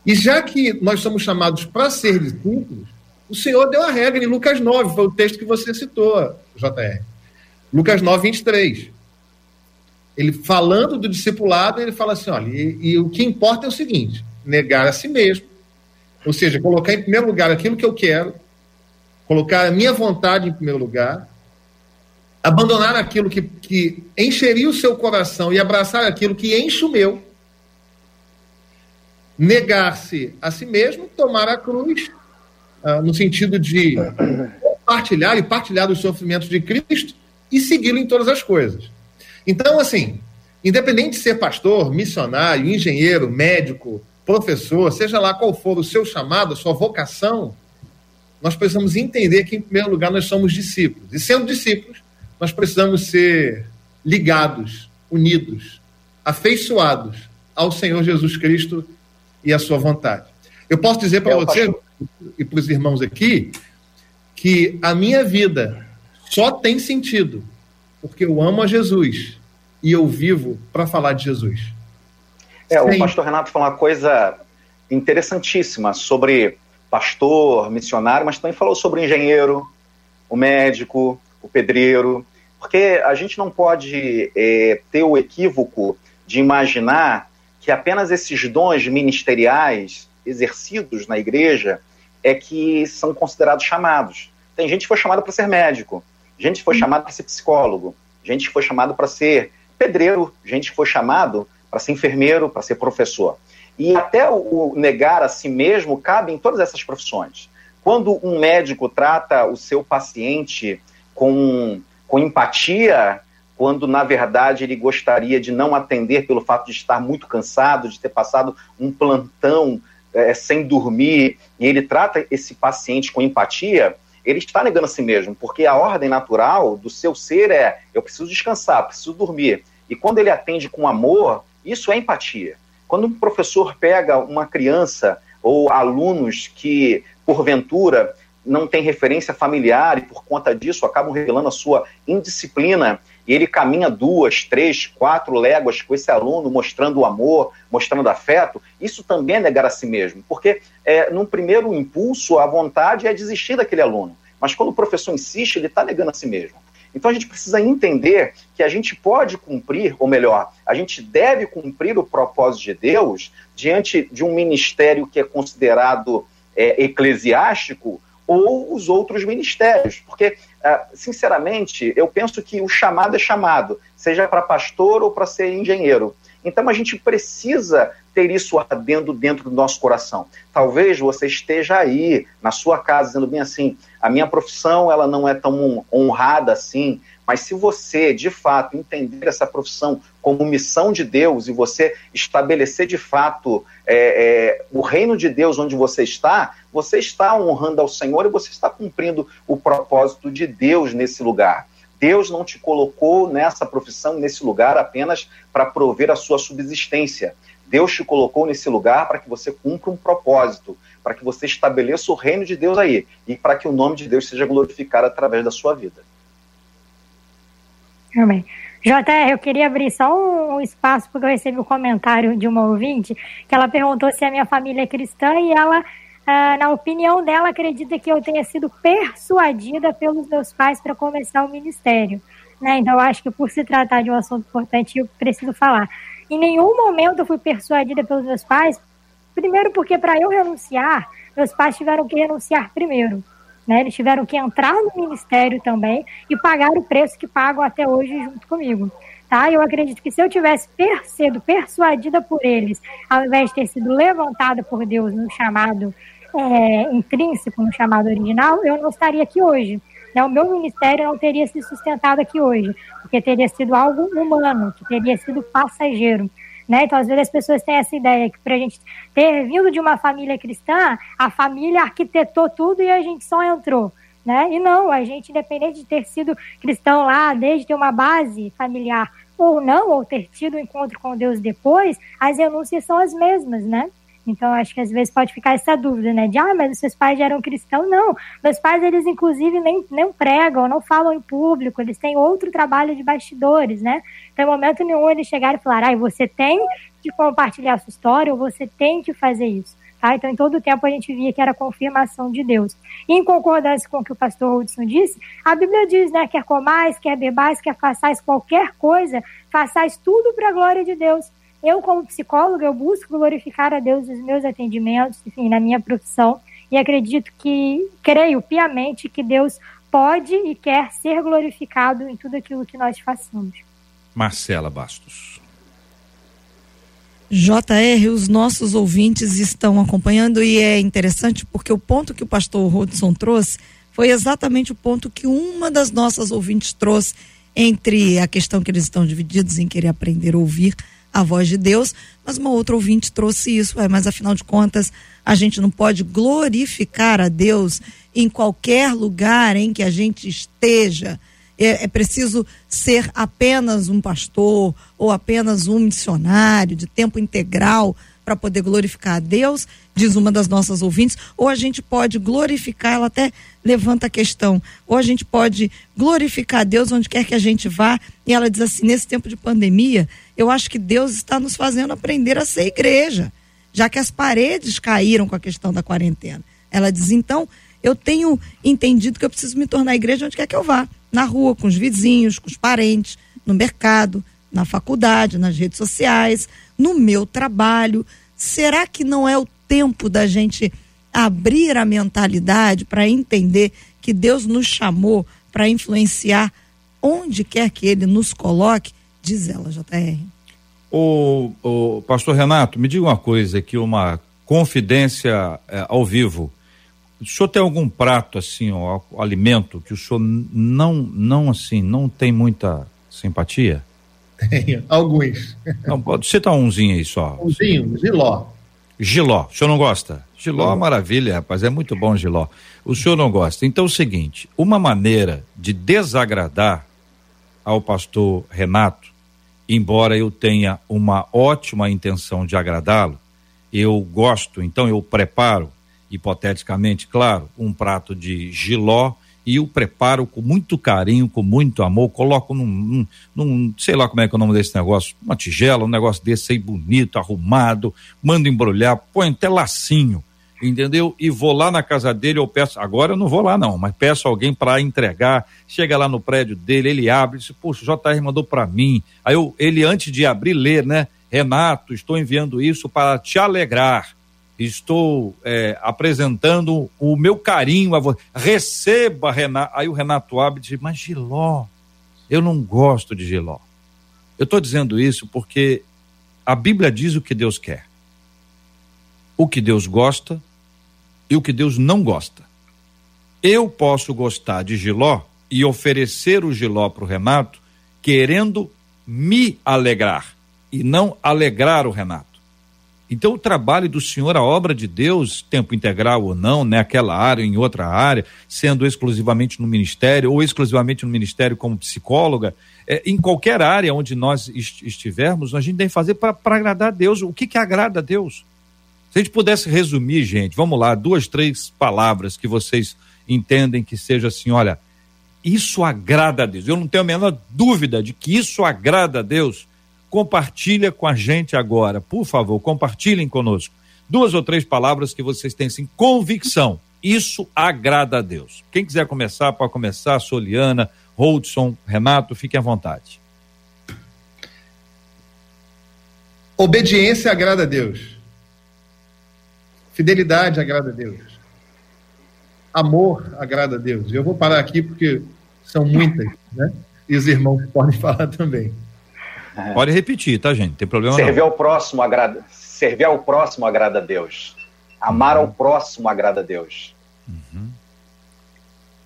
E já que nós somos chamados para ser discípulos, o Senhor deu a regra em Lucas 9, foi o texto que você citou, JR. Lucas 9, 23. Ele falando do discipulado, ele fala assim: olha, e, e o que importa é o seguinte: negar a si mesmo, ou seja, colocar em primeiro lugar aquilo que eu quero, colocar a minha vontade em primeiro lugar, abandonar aquilo que, que encheria o seu coração e abraçar aquilo que enche o meu, negar-se a si mesmo, tomar a cruz, uh, no sentido de partilhar e partilhar os sofrimentos de Cristo e segui-lo em todas as coisas. Então, assim, independente de ser pastor, missionário, engenheiro, médico, professor, seja lá qual for o seu chamado, a sua vocação, nós precisamos entender que, em primeiro lugar, nós somos discípulos. E sendo discípulos, nós precisamos ser ligados, unidos, afeiçoados ao Senhor Jesus Cristo e à sua vontade. Eu posso dizer para é você e para os irmãos aqui que a minha vida só tem sentido porque eu amo a Jesus e eu vivo para falar de Jesus. É, Sem... o pastor Renato falou uma coisa interessantíssima sobre pastor, missionário, mas também falou sobre o engenheiro, o médico, o pedreiro, porque a gente não pode é, ter o equívoco de imaginar que apenas esses dons ministeriais exercidos na igreja é que são considerados chamados. Tem gente que foi chamada para ser médico, gente que foi chamada para ser psicólogo, gente que foi chamado para ser pedreiro, gente que foi chamado para ser enfermeiro, para ser professor. E até o negar a si mesmo cabe em todas essas profissões. Quando um médico trata o seu paciente com, com empatia, quando na verdade ele gostaria de não atender pelo fato de estar muito cansado, de ter passado um plantão é, sem dormir, e ele trata esse paciente com empatia, ele está negando a si mesmo, porque a ordem natural do seu ser é: eu preciso descansar, preciso dormir. E quando ele atende com amor, isso é empatia. Quando um professor pega uma criança ou alunos que, porventura, não tem referência familiar e por conta disso acabam revelando a sua indisciplina. E ele caminha duas, três, quatro léguas com esse aluno, mostrando o amor, mostrando afeto, isso também é negar a si mesmo, porque é, num primeiro impulso a vontade é desistir daquele aluno, mas quando o professor insiste, ele está negando a si mesmo. Então a gente precisa entender que a gente pode cumprir, ou melhor, a gente deve cumprir o propósito de Deus diante de um ministério que é considerado é, eclesiástico, ou os outros ministérios. Porque, ah, sinceramente, eu penso que o chamado é chamado, seja para pastor ou para ser engenheiro. Então a gente precisa ter isso ardendo dentro do nosso coração. Talvez você esteja aí na sua casa dizendo bem assim: a minha profissão ela não é tão honrada assim, mas se você, de fato, entender essa profissão como missão de Deus e você estabelecer de fato é, é, o reino de Deus onde você está, você está honrando ao Senhor e você está cumprindo o propósito de Deus nesse lugar. Deus não te colocou nessa profissão, nesse lugar, apenas para prover a sua subsistência. Deus te colocou nesse lugar para que você cumpra um propósito, para que você estabeleça o reino de Deus aí e para que o nome de Deus seja glorificado através da sua vida. Amém. JR, eu queria abrir só um espaço, porque eu recebi um comentário de uma ouvinte, que ela perguntou se a minha família é cristã e ela, ah, na opinião dela, acredita que eu tenha sido persuadida pelos meus pais para começar o ministério. Né? Então, eu acho que por se tratar de um assunto importante, eu preciso falar. Em nenhum momento eu fui persuadida pelos meus pais, primeiro porque para eu renunciar, meus pais tiveram que renunciar primeiro. Né? Eles tiveram que entrar no ministério também e pagar o preço que pagam até hoje junto comigo. Tá? Eu acredito que se eu tivesse sido persuadida por eles, ao invés de ter sido levantada por Deus no chamado é, intrínseco, no chamado original, eu não estaria aqui hoje. Né? O meu ministério não teria se sustentado aqui hoje, porque teria sido algo humano, que teria sido passageiro. Né? Então, às vezes, as pessoas têm essa ideia que, para a gente ter vindo de uma família cristã, a família arquitetou tudo e a gente só entrou. Né? E não, a gente, independente de ter sido cristão lá, desde ter uma base familiar ou não, ou ter tido um encontro com Deus depois, as renúncias são as mesmas, né? Então, acho que às vezes pode ficar essa dúvida, né? De, ah, mas os seus pais já eram cristãos. Não, meus pais, eles inclusive nem, nem pregam, não falam em público, eles têm outro trabalho de bastidores, né? Então, em momento nenhum, eles chegaram e falaram, ah, você tem de compartilhar a sua história ou você tem que fazer isso. Tá? Então, em todo o tempo, a gente via que era confirmação de Deus. E em concordância com o que o pastor Hudson disse, a Bíblia diz, né, quer comais, quer bebais, quer façais qualquer coisa, façais tudo para a glória de Deus. Eu, como psicóloga, eu busco glorificar a Deus nos meus atendimentos, enfim, na minha profissão, e acredito que, creio piamente que Deus pode e quer ser glorificado em tudo aquilo que nós façamos. Marcela Bastos. JR, os nossos ouvintes estão acompanhando e é interessante porque o ponto que o pastor Rodson trouxe foi exatamente o ponto que uma das nossas ouvintes trouxe entre a questão que eles estão divididos em querer aprender a ouvir a voz de Deus, mas uma outra ouvinte trouxe isso, é, mas afinal de contas, a gente não pode glorificar a Deus em qualquer lugar em que a gente esteja. É, é, preciso ser apenas um pastor ou apenas um missionário de tempo integral para poder glorificar a Deus, diz uma das nossas ouvintes, ou a gente pode glorificar, ela até levanta a questão, ou a gente pode glorificar Deus onde quer que a gente vá, e ela diz assim: nesse tempo de pandemia, eu acho que Deus está nos fazendo aprender a ser igreja, já que as paredes caíram com a questão da quarentena. Ela diz: então, eu tenho entendido que eu preciso me tornar igreja onde quer que eu vá na rua, com os vizinhos, com os parentes, no mercado, na faculdade, nas redes sociais, no meu trabalho. Será que não é o tempo da gente abrir a mentalidade para entender que Deus nos chamou para influenciar onde quer que Ele nos coloque? Diz ela, JR. O, o pastor Renato, me diga uma coisa aqui, uma confidência é, ao vivo. O senhor tem algum prato assim, ó, alimento que o senhor não, não assim, não tem muita simpatia? Tenho, alguns. Não, pode citar umzinho aí só. Umzinho, giló. Giló, o senhor não gosta? Giló é maravilha, rapaz, é muito bom giló. O senhor não gosta. Então é o seguinte, uma maneira de desagradar ao pastor Renato, embora eu tenha uma ótima intenção de agradá-lo, eu gosto, então eu preparo hipoteticamente, claro, um prato de giló e o preparo com muito carinho, com muito amor, coloco num, num, num, sei lá como é que é o nome desse negócio, uma tigela, um negócio desse aí bonito, arrumado, mando embrulhar, põe até lacinho, entendeu? E vou lá na casa dele, eu peço, agora eu não vou lá não, mas peço alguém para entregar, chega lá no prédio dele, ele abre, diz, poxa, o JR mandou para mim, aí eu, ele antes de abrir, lê, né? Renato, estou enviando isso para te alegrar estou é, apresentando o meu carinho a você. Receba, Renato. Aí o Renato abre e diz, mas Giló, eu não gosto de Giló. Eu estou dizendo isso porque a Bíblia diz o que Deus quer, o que Deus gosta e o que Deus não gosta. Eu posso gostar de Giló e oferecer o Giló para o Renato, querendo me alegrar e não alegrar o Renato. Então, o trabalho do senhor, a obra de Deus, tempo integral ou não, naquela né, área, em outra área, sendo exclusivamente no ministério ou exclusivamente no ministério como psicóloga, é, em qualquer área onde nós estivermos, a gente tem que fazer para agradar a Deus. O que, que agrada a Deus? Se a gente pudesse resumir, gente, vamos lá, duas, três palavras que vocês entendem que seja assim, olha, isso agrada a Deus. Eu não tenho a menor dúvida de que isso agrada a Deus compartilha com a gente agora. Por favor, compartilhem conosco. Duas ou três palavras que vocês têm assim, convicção. Isso agrada a Deus. Quem quiser começar, pode começar. Soliana, Holdson, Renato, fiquem à vontade. Obediência agrada a Deus. Fidelidade agrada a Deus. Amor agrada a Deus. Eu vou parar aqui porque são muitas, né? E os irmãos podem [laughs] falar também. É. [laughs] Pode repetir, tá, gente? Tem problema Servir não. ao próximo agrada. Servir ao próximo agrada a Deus. Amar uhum. ao próximo agrada a Deus. Uhum.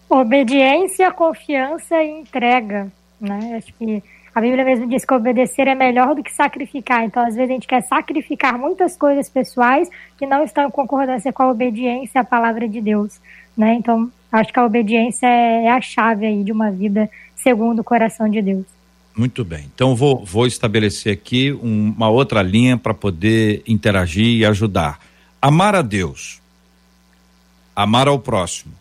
Obediência, confiança e entrega. Né? Acho que a Bíblia mesmo diz que obedecer é melhor do que sacrificar. Então, às vezes, a gente quer sacrificar muitas coisas pessoais que não estão em concordância com a obediência à palavra de Deus. Né? Então, acho que a obediência é a chave aí de uma vida segundo o coração de Deus. Muito bem. Então vou, vou estabelecer aqui um, uma outra linha para poder interagir e ajudar. Amar a Deus, amar ao próximo,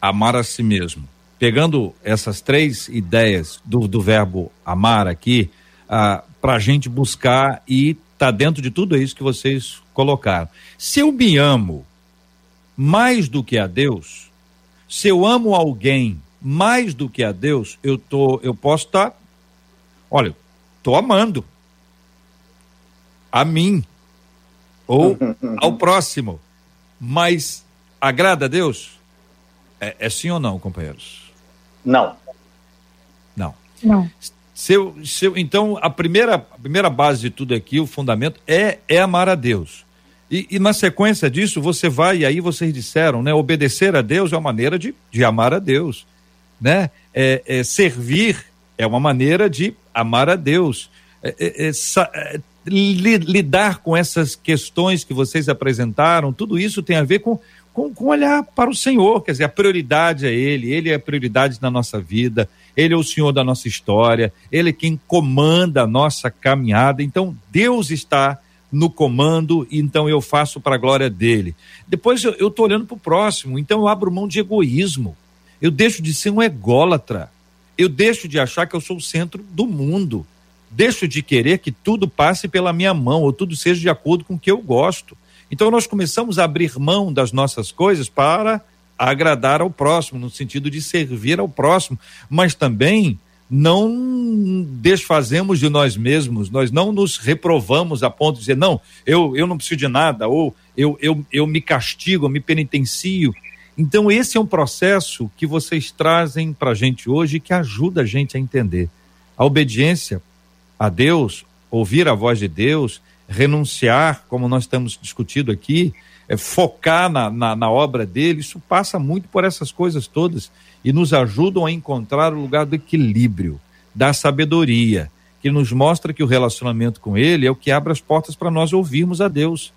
amar a si mesmo. Pegando essas três ideias do, do verbo amar aqui, ah, para a gente buscar e tá dentro de tudo isso que vocês colocaram. Se eu me amo mais do que a Deus, se eu amo alguém mais do que a Deus, eu tô, eu posso estar, tá, olha, tô amando a mim ou [laughs] ao próximo, mas agrada a Deus? É, é, sim ou não, companheiros? Não. Não. Não. Se eu, se eu, então, a primeira, a primeira base de tudo aqui, o fundamento, é, é amar a Deus. E, e, na sequência disso, você vai, e aí vocês disseram, né? Obedecer a Deus é uma maneira de, de amar a Deus, né? É, é servir é uma maneira de amar a Deus. É, é, é, lidar com essas questões que vocês apresentaram, tudo isso tem a ver com, com, com olhar para o Senhor, quer dizer, a prioridade é Ele, Ele é a prioridade na nossa vida, Ele é o Senhor da nossa história, Ele é quem comanda a nossa caminhada, então Deus está no comando, então eu faço para a glória dele. Depois eu estou olhando para o próximo, então eu abro mão de egoísmo, eu deixo de ser um ególatra, eu deixo de achar que eu sou o centro do mundo deixo de querer que tudo passe pela minha mão ou tudo seja de acordo com o que eu gosto. Então nós começamos a abrir mão das nossas coisas para agradar ao próximo, no sentido de servir ao próximo, mas também não desfazemos de nós mesmos, nós não nos reprovamos a ponto de dizer, não, eu, eu não preciso de nada, ou eu, eu, eu me castigo, eu me penitencio. Então, esse é um processo que vocês trazem para a gente hoje que ajuda a gente a entender. A obediência a Deus, ouvir a voz de Deus, renunciar, como nós estamos discutindo aqui, é, focar na, na, na, obra dele, isso passa muito por essas coisas todas e nos ajudam a encontrar o lugar do equilíbrio, da sabedoria, que nos mostra que o relacionamento com ele é o que abre as portas para nós ouvirmos a Deus.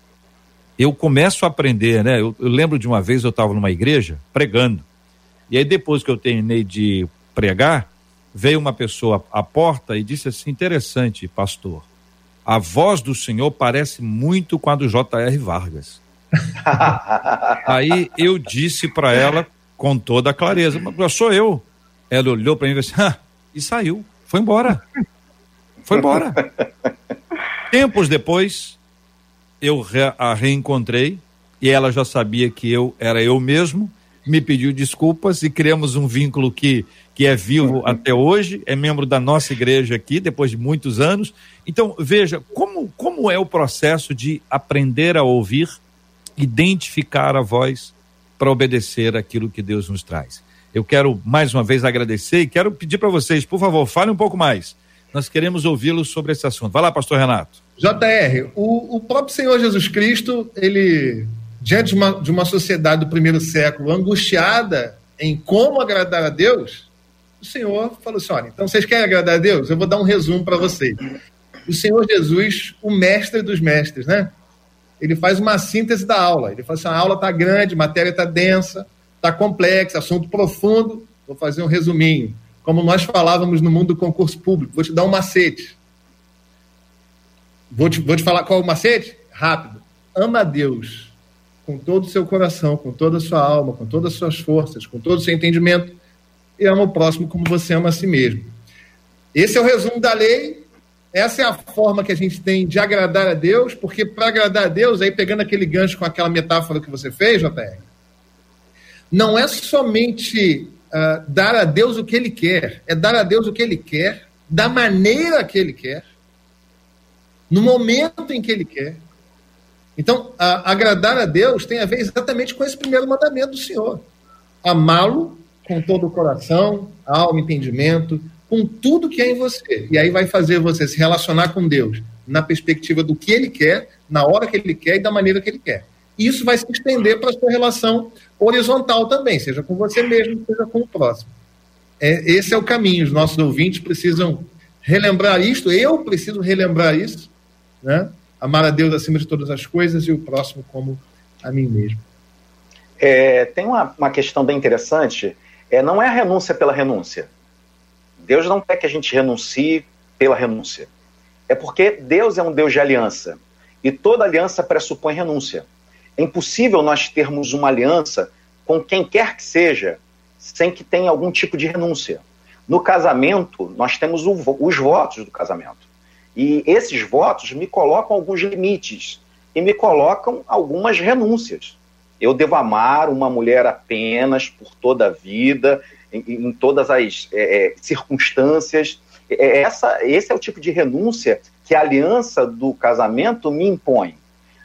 Eu começo a aprender, né? Eu, eu lembro de uma vez eu estava numa igreja pregando, e aí depois que eu terminei de pregar, veio uma pessoa à porta e disse assim: interessante, pastor, a voz do senhor parece muito com a do J.R. Vargas. [laughs] Aí eu disse para ela com toda a clareza: mas sou eu. Ela olhou para mim e disse: ah, e saiu, foi embora. Foi embora. [laughs] Tempos depois, eu a reencontrei e ela já sabia que eu era eu mesmo, me pediu desculpas e criamos um vínculo que que é vivo até hoje, é membro da nossa igreja aqui, depois de muitos anos. Então, veja, como, como é o processo de aprender a ouvir, identificar a voz para obedecer aquilo que Deus nos traz. Eu quero mais uma vez agradecer e quero pedir para vocês, por favor, fale um pouco mais. Nós queremos ouvi-los sobre esse assunto. Vai lá, pastor Renato. JR, o, o próprio Senhor Jesus Cristo, ele, diante de uma, de uma sociedade do primeiro século angustiada em como agradar a Deus, o Senhor falou assim: olha, então vocês querem agradar a Deus? Eu vou dar um resumo para vocês. O Senhor Jesus, o mestre dos mestres, né? Ele faz uma síntese da aula. Ele fala assim: a aula está grande, a matéria está densa, está complexa, assunto profundo. Vou fazer um resuminho. Como nós falávamos no mundo do concurso público, vou te dar um macete. Vou te, vou te falar qual é o macete? Rápido. Ama a Deus com todo o seu coração, com toda a sua alma, com todas as suas forças, com todo o seu entendimento e ama o próximo como você ama a si mesmo. Esse é o resumo da lei. Essa é a forma que a gente tem de agradar a Deus, porque para agradar a Deus, aí pegando aquele gancho com aquela metáfora que você fez, JR, não é somente uh, dar a Deus o que Ele quer, é dar a Deus o que Ele quer, da maneira que Ele quer, no momento em que Ele quer. Então, uh, agradar a Deus tem a ver exatamente com esse primeiro mandamento do Senhor: amá-lo com todo o coração, alma, entendimento, com tudo que é em você. E aí vai fazer você se relacionar com Deus na perspectiva do que Ele quer, na hora que Ele quer e da maneira que Ele quer. Isso vai se estender para a sua relação horizontal também, seja com você mesmo, seja com o próximo. É, esse é o caminho. Os nossos ouvintes precisam relembrar isto, eu preciso relembrar isso, né? Amar a Deus acima de todas as coisas e o próximo como a mim mesmo. É, tem uma, uma questão bem interessante é, não é a renúncia pela renúncia. Deus não quer que a gente renuncie pela renúncia. É porque Deus é um Deus de aliança. E toda aliança pressupõe renúncia. É impossível nós termos uma aliança com quem quer que seja sem que tenha algum tipo de renúncia. No casamento, nós temos o, os votos do casamento. E esses votos me colocam alguns limites e me colocam algumas renúncias. Eu devo amar uma mulher apenas por toda a vida, em, em todas as é, é circunstâncias. É, é, essa, esse é o tipo de renúncia que a aliança do casamento me impõe.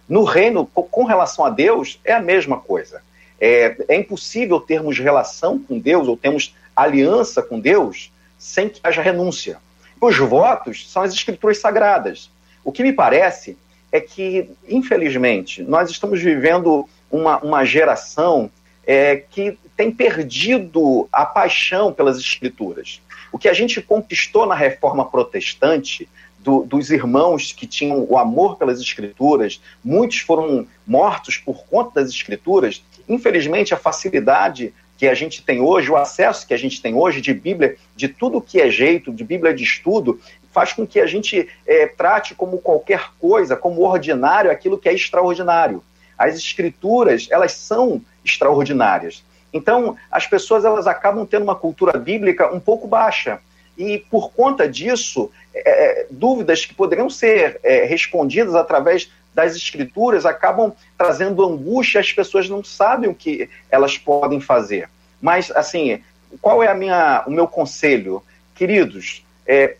No reino, com relação a Deus, é a mesma coisa. É, é impossível termos relação com Deus ou termos aliança com Deus sem que haja renúncia. Os votos são as escrituras sagradas. O que me parece é que, infelizmente, nós estamos vivendo uma, uma geração é, que tem perdido a paixão pelas escrituras. O que a gente conquistou na reforma protestante, do, dos irmãos que tinham o amor pelas escrituras, muitos foram mortos por conta das escrituras. Infelizmente, a facilidade que a gente tem hoje, o acesso que a gente tem hoje de Bíblia, de tudo que é jeito, de Bíblia de estudo, faz com que a gente é, trate como qualquer coisa, como ordinário, aquilo que é extraordinário. As escrituras, elas são extraordinárias. Então, as pessoas elas acabam tendo uma cultura bíblica um pouco baixa. E, por conta disso, é, dúvidas que poderiam ser é, respondidas através das escrituras acabam trazendo angústia, as pessoas não sabem o que elas podem fazer. Mas, assim, qual é a minha, o meu conselho? Queridos, é,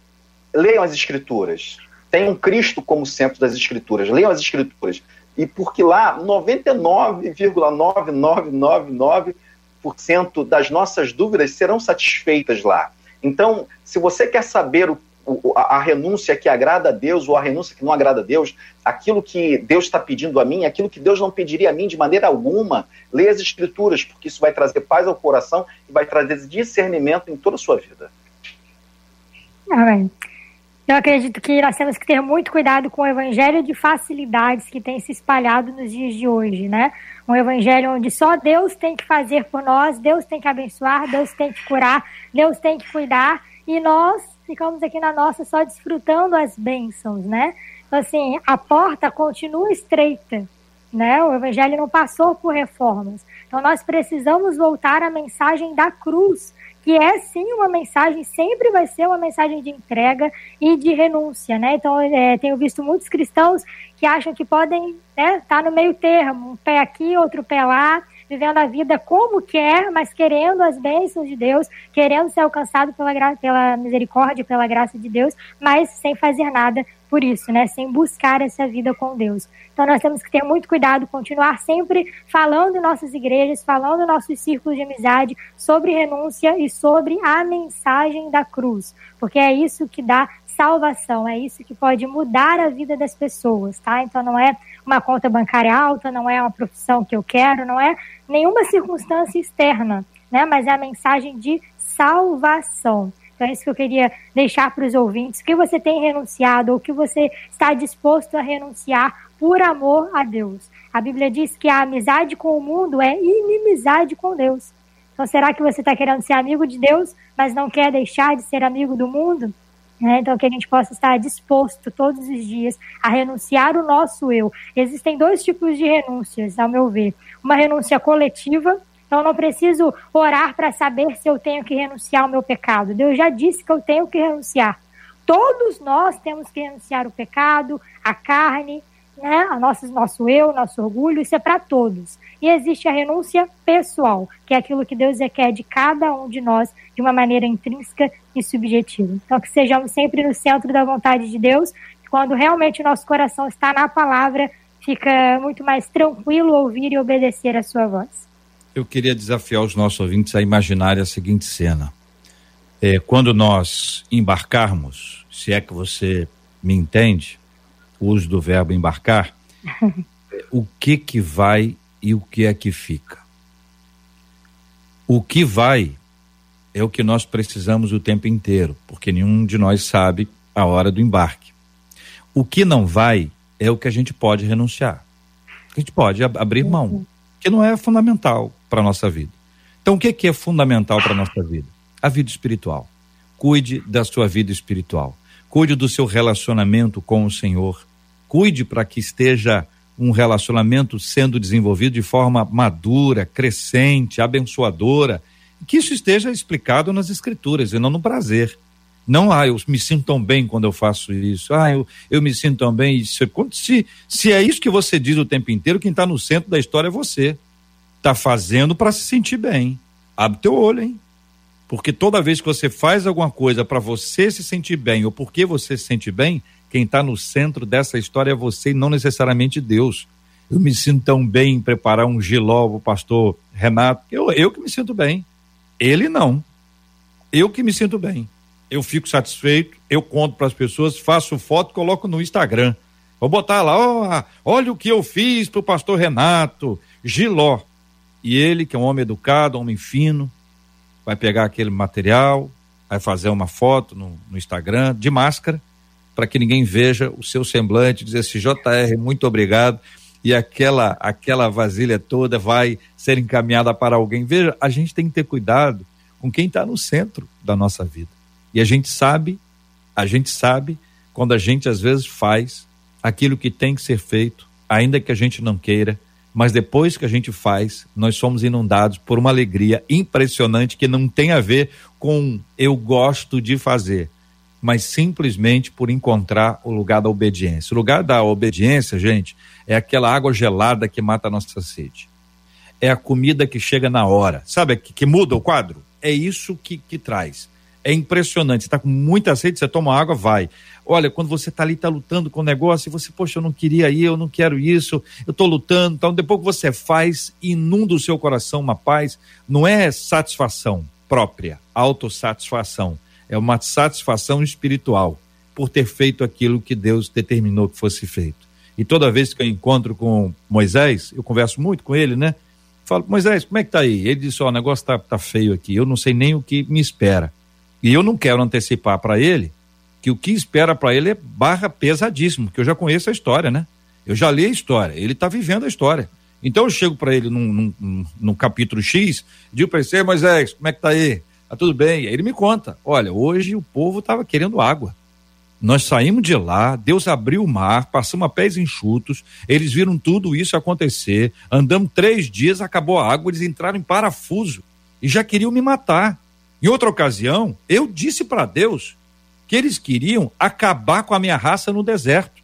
leiam as escrituras. Tenham Cristo como centro das escrituras. Leiam as escrituras. E porque lá 99,9999% das nossas dúvidas serão satisfeitas lá. Então, se você quer saber o a, renúncia que agrada a Deus ou a renúncia que não agrada a Deus, aquilo que Deus está pedindo a mim, aquilo que Deus não pediria a mim de maneira alguma, leia as Escrituras, porque isso vai trazer paz ao coração e vai trazer discernimento em toda a sua vida. Amém. Eu acredito que nós temos que ter muito cuidado com o evangelho de facilidades que tem se espalhado nos dias de hoje, né? Um evangelho onde só Deus tem que fazer por nós, Deus tem que abençoar, Deus tem que curar, Deus tem que cuidar, e nós ficamos aqui na nossa só desfrutando as bênçãos, né? Então, assim, a porta continua estreita, né? O evangelho não passou por reformas. Então, nós precisamos voltar à mensagem da cruz, que é sim uma mensagem, sempre vai ser uma mensagem de entrega e de renúncia, né? Então, é, tenho visto muitos cristãos que acham que podem estar né, tá no meio termo, um pé aqui, outro pé lá, vivendo a vida como quer, mas querendo as bênçãos de Deus, querendo ser alcançado pela, gra pela misericórdia, pela graça de Deus, mas sem fazer nada por isso, né? Sem buscar essa vida com Deus. Então nós temos que ter muito cuidado, continuar sempre falando em nossas igrejas, falando em nossos círculos de amizade sobre renúncia e sobre a mensagem da cruz, porque é isso que dá salvação, é isso que pode mudar a vida das pessoas, tá? Então não é uma conta bancária alta, não é uma profissão que eu quero, não é nenhuma circunstância externa, né? Mas é a mensagem de salvação. Então é isso que eu queria deixar para os ouvintes, que você tem renunciado ou que você está disposto a renunciar por amor a Deus. A Bíblia diz que a amizade com o mundo é inimizade com Deus. Então será que você está querendo ser amigo de Deus, mas não quer deixar de ser amigo do mundo? Né? Então, que a gente possa estar disposto todos os dias a renunciar o nosso eu. Existem dois tipos de renúncias, ao meu ver. Uma renúncia coletiva, então não preciso orar para saber se eu tenho que renunciar ao meu pecado. Deus já disse que eu tenho que renunciar. Todos nós temos que renunciar o pecado, a carne, né? A nosso, nosso eu, nosso orgulho, isso é para todos. E existe a renúncia pessoal, que é aquilo que Deus requer de cada um de nós de uma maneira intrínseca e subjetiva. Então, que sejamos sempre no centro da vontade de Deus, quando realmente o nosso coração está na palavra, fica muito mais tranquilo ouvir e obedecer a sua voz. Eu queria desafiar os nossos ouvintes a imaginar a seguinte cena. É, quando nós embarcarmos, se é que você me entende, o uso do verbo embarcar, [laughs] o que que vai e o que é que fica? O que vai é o que nós precisamos o tempo inteiro, porque nenhum de nós sabe a hora do embarque. O que não vai é o que a gente pode renunciar. A gente pode abrir mão, que não é fundamental para a nossa vida. Então, o que, que é fundamental para a nossa vida? A vida espiritual. Cuide da sua vida espiritual. Cuide do seu relacionamento com o Senhor. Cuide para que esteja um relacionamento sendo desenvolvido de forma madura, crescente, abençoadora, que isso esteja explicado nas escrituras e não no prazer. Não, ah, eu me sinto tão bem quando eu faço isso. Ah, eu, eu me sinto tão bem. Se, se é isso que você diz o tempo inteiro, quem está no centro da história é você. Está fazendo para se sentir bem. Abre teu olho, hein? Porque toda vez que você faz alguma coisa para você se sentir bem ou porque você se sente bem, quem está no centro dessa história é você e não necessariamente Deus. Eu me sinto tão bem em preparar um giló o pastor Renato. Eu, eu que me sinto bem. Ele não. Eu que me sinto bem. Eu fico satisfeito, eu conto para as pessoas, faço foto, coloco no Instagram. Vou botar lá, oh, olha o que eu fiz para o pastor Renato, Giló. E ele, que é um homem educado, um homem fino, vai pegar aquele material, vai fazer uma foto no, no Instagram de máscara para que ninguém veja o seu semblante, dizer assim, JR, muito obrigado, e aquela, aquela vasilha toda vai ser encaminhada para alguém. Veja, a gente tem que ter cuidado com quem está no centro da nossa vida. E a gente sabe, a gente sabe quando a gente às vezes faz aquilo que tem que ser feito, ainda que a gente não queira, mas depois que a gente faz, nós somos inundados por uma alegria impressionante que não tem a ver com eu gosto de fazer, mas simplesmente por encontrar o lugar da obediência. O lugar da obediência, gente, é aquela água gelada que mata a nossa sede. É a comida que chega na hora. Sabe que, que muda o quadro? É isso que, que traz. É impressionante. Você está com muita sede, você toma água, vai. Olha, quando você está ali, está lutando com o negócio, e você, poxa, eu não queria ir, eu não quero isso, eu estou lutando. Então, depois que você faz, inunda o seu coração uma paz. Não é satisfação própria, autossatisfação é uma satisfação espiritual por ter feito aquilo que Deus determinou que fosse feito. E toda vez que eu encontro com Moisés, eu converso muito com ele, né? Falo, Moisés, como é que tá aí? Ele disse, ó, oh, o negócio tá, tá feio aqui, eu não sei nem o que me espera. E eu não quero antecipar para ele que o que espera para ele é barra pesadíssimo, que eu já conheço a história, né? Eu já li a história, ele está vivendo a história. Então eu chego para ele num, num, num, capítulo X, digo para ele, Moisés, como é que tá aí? Ah, tudo bem. Aí ele me conta: olha, hoje o povo estava querendo água. Nós saímos de lá, Deus abriu o mar, passamos a pés enxutos, eles viram tudo isso acontecer, andamos três dias, acabou a água, eles entraram em parafuso e já queriam me matar. Em outra ocasião, eu disse para Deus que eles queriam acabar com a minha raça no deserto.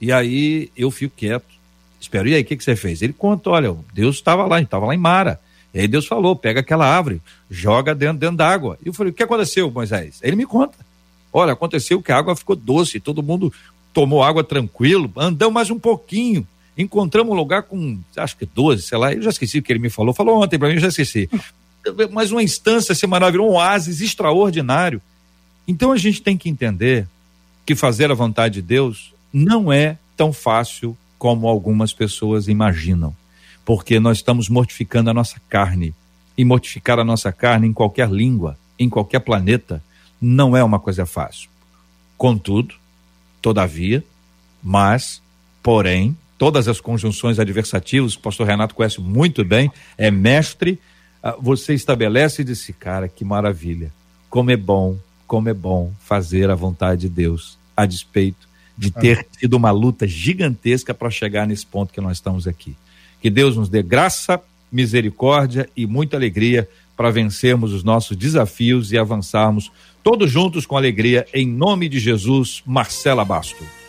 E aí eu fico quieto. Espero, e aí, o que, que você fez? Ele conta: olha, Deus estava lá, estava lá em Mara. E aí Deus falou: pega aquela árvore, joga dentro, dentro d'água. E eu falei: o que aconteceu, Moisés? Ele me conta: olha, aconteceu que a água ficou doce, todo mundo tomou água tranquilo, andamos mais um pouquinho, encontramos um lugar com, acho que 12, sei lá, eu já esqueci o que ele me falou, falou ontem para mim, eu já esqueci. Mas uma instância semanal, um oásis extraordinário. Então a gente tem que entender que fazer a vontade de Deus não é tão fácil como algumas pessoas imaginam porque nós estamos mortificando a nossa carne. E mortificar a nossa carne em qualquer língua, em qualquer planeta, não é uma coisa fácil. Contudo, todavia, mas, porém, todas as conjunções adversativas, o pastor Renato conhece muito bem, é mestre, você estabelece e disse, cara, que maravilha, como é bom, como é bom fazer a vontade de Deus, a despeito de ter tido uma luta gigantesca para chegar nesse ponto que nós estamos aqui. Que Deus nos dê graça, misericórdia e muita alegria para vencermos os nossos desafios e avançarmos todos juntos com alegria, em nome de Jesus, Marcela Basto.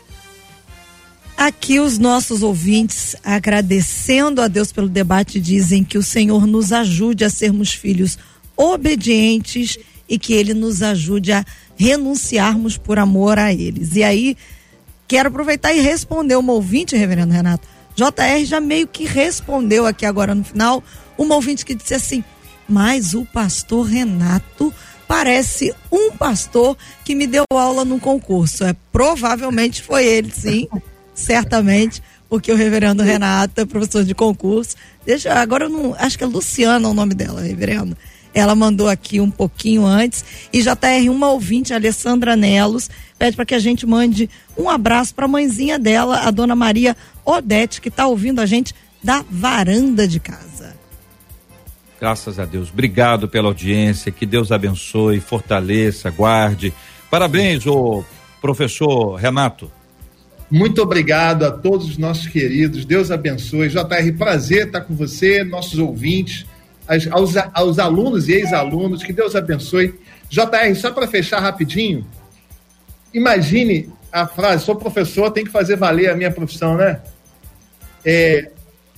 Aqui os nossos ouvintes, agradecendo a Deus pelo debate, dizem que o Senhor nos ajude a sermos filhos obedientes e que Ele nos ajude a renunciarmos por amor a eles. E aí, quero aproveitar e responder uma ouvinte, reverendo Renato, JR já meio que respondeu aqui agora no final, uma ouvinte que disse assim: Mas o pastor Renato parece um pastor que me deu aula no concurso. É, provavelmente foi ele, sim, [laughs] certamente, porque o reverendo Renato é professor de concurso. Deixa, agora eu não. Acho que é Luciana o nome dela, reverendo. Ela mandou aqui um pouquinho antes. E JR, uma ouvinte, Alessandra Nelos, pede para que a gente mande um abraço para a mãezinha dela, a dona Maria Odete, que está ouvindo a gente da varanda de casa. Graças a Deus. Obrigado pela audiência. Que Deus abençoe, fortaleça, guarde. Parabéns, o professor Renato. Muito obrigado a todos os nossos queridos. Deus abençoe. JR, prazer estar com você, nossos ouvintes, aos, aos alunos e ex-alunos. Que Deus abençoe. JR, só para fechar rapidinho, imagine a frase: sou professor, tem que fazer valer a minha profissão, né? É,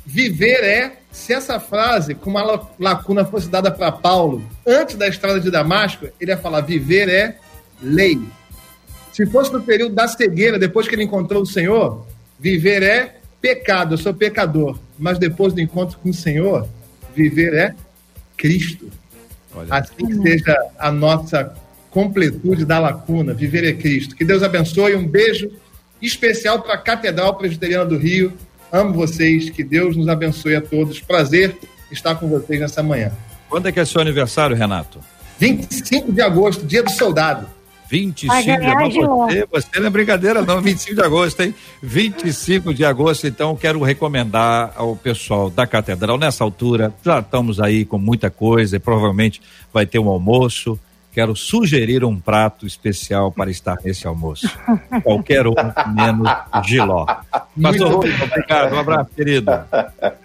viver é, se essa frase, com uma lacuna fosse dada para Paulo antes da estrada de Damasco, ele ia falar: viver é lei. Se fosse no período da cegueira, depois que ele encontrou o Senhor, viver é pecado, eu sou pecador. Mas depois do encontro com o Senhor, viver é Cristo. Olha. Assim que seja a nossa completude da lacuna, viver é Cristo. Que Deus abençoe, um beijo especial para a Catedral Presbiteriana do Rio. Amo vocês, que Deus nos abençoe a todos. Prazer estar com vocês nessa manhã. Quando é que é seu aniversário, Renato? 25 de agosto, dia do soldado. 25 de agosto. Você, você não é brincadeira, não. 25 de agosto, hein? 25 de agosto, então quero recomendar ao pessoal da Catedral, nessa altura, já estamos aí com muita coisa e provavelmente vai ter um almoço. Quero sugerir um prato especial para estar nesse almoço. [laughs] Qualquer um, menos Giló. Pastor, obrigado. Um abraço, querido.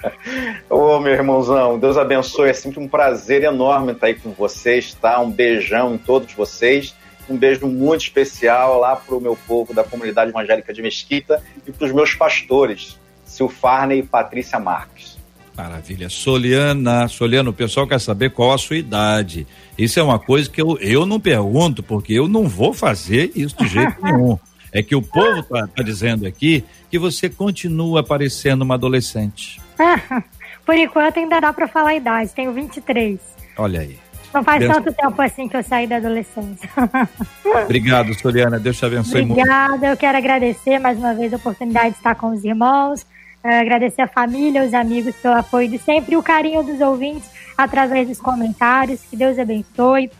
[laughs] Ô, meu irmãozão, Deus abençoe. É sempre um prazer enorme estar aí com vocês, tá? Um beijão em todos vocês um beijo muito especial lá para o meu povo da comunidade evangélica de Mesquita e para os meus pastores, Silfarne e Patrícia Marques. Maravilha. Soliana, Soliana, o pessoal quer saber qual a sua idade. Isso é uma coisa que eu, eu não pergunto, porque eu não vou fazer isso de jeito [laughs] nenhum. É que o povo está tá dizendo aqui que você continua parecendo uma adolescente. [laughs] Por enquanto ainda dá para falar a idade, tenho 23. Olha aí. Não faz Deus... tanto tempo assim que eu saí da adolescência. [laughs] Obrigado, Soliana. Deus te abençoe Obrigada. muito. Obrigada. Eu quero agradecer mais uma vez a oportunidade de estar com os irmãos. Uh, agradecer a família, os amigos pelo apoio de sempre e o carinho dos ouvintes através dos comentários. Que Deus abençoe.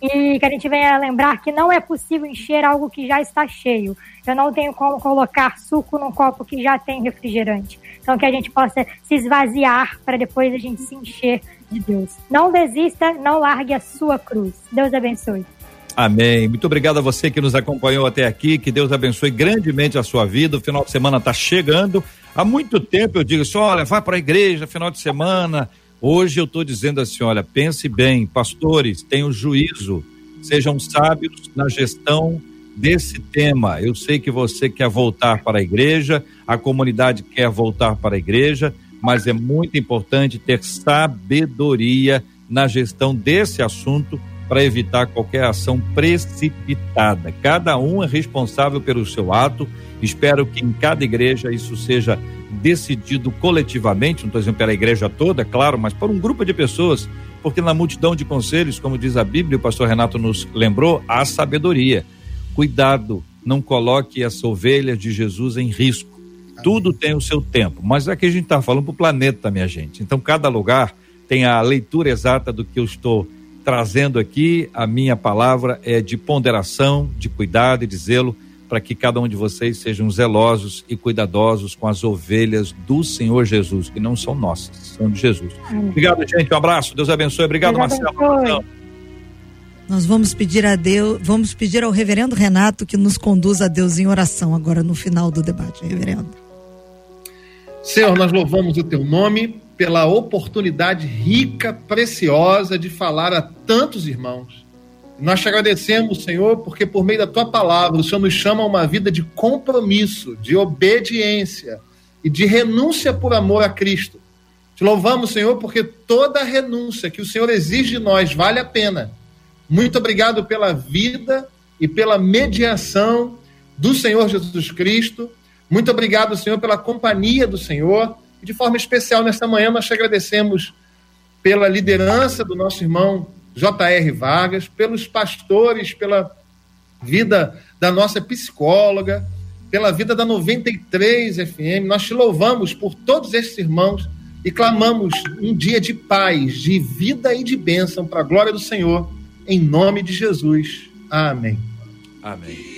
E que a gente venha lembrar que não é possível encher algo que já está cheio. Eu não tenho como colocar suco num copo que já tem refrigerante. Então que a gente possa se esvaziar para depois a gente se encher de Deus. Não desista, não largue a sua cruz. Deus abençoe. Amém. Muito obrigado a você que nos acompanhou até aqui. Que Deus abençoe grandemente a sua vida. O final de semana está chegando. Há muito tempo eu digo assim: olha, vai para a igreja final de semana. Hoje eu estou dizendo assim: olha, pense bem, pastores, tenham juízo, sejam sábios na gestão desse tema. Eu sei que você quer voltar para a igreja, a comunidade quer voltar para a igreja mas é muito importante ter sabedoria na gestão desse assunto para evitar qualquer ação precipitada. Cada um é responsável pelo seu ato. Espero que em cada igreja isso seja decidido coletivamente, não estou dizendo pela igreja toda, claro, mas por um grupo de pessoas, porque na multidão de conselhos, como diz a Bíblia, o pastor Renato nos lembrou, há sabedoria. Cuidado, não coloque as ovelhas de Jesus em risco. Tudo tem o seu tempo, mas aqui a gente está falando para o planeta, minha gente. Então, cada lugar tem a leitura exata do que eu estou trazendo aqui. A minha palavra é de ponderação, de cuidado e de zelo, para que cada um de vocês sejam zelosos e cuidadosos com as ovelhas do Senhor Jesus, que não são nossas, são de Jesus. Obrigado, gente. Um abraço. Deus abençoe. Obrigado, Deus Marcelo. Abençoe. Nós vamos pedir a Deus, vamos pedir ao reverendo Renato que nos conduza a Deus em oração agora no final do debate, reverendo. Senhor, nós louvamos o teu nome pela oportunidade rica, preciosa de falar a tantos irmãos. Nós te agradecemos, Senhor, porque por meio da tua palavra o Senhor nos chama a uma vida de compromisso, de obediência e de renúncia por amor a Cristo. Te louvamos, Senhor, porque toda renúncia que o Senhor exige de nós vale a pena. Muito obrigado pela vida e pela mediação do Senhor Jesus Cristo muito obrigado, Senhor, pela companhia do Senhor. E de forma especial, nesta manhã, nós te agradecemos pela liderança do nosso irmão J.R. Vargas, pelos pastores, pela vida da nossa psicóloga, pela vida da 93 FM. Nós te louvamos por todos esses irmãos e clamamos um dia de paz, de vida e de bênção para a glória do Senhor, em nome de Jesus. Amém. Amém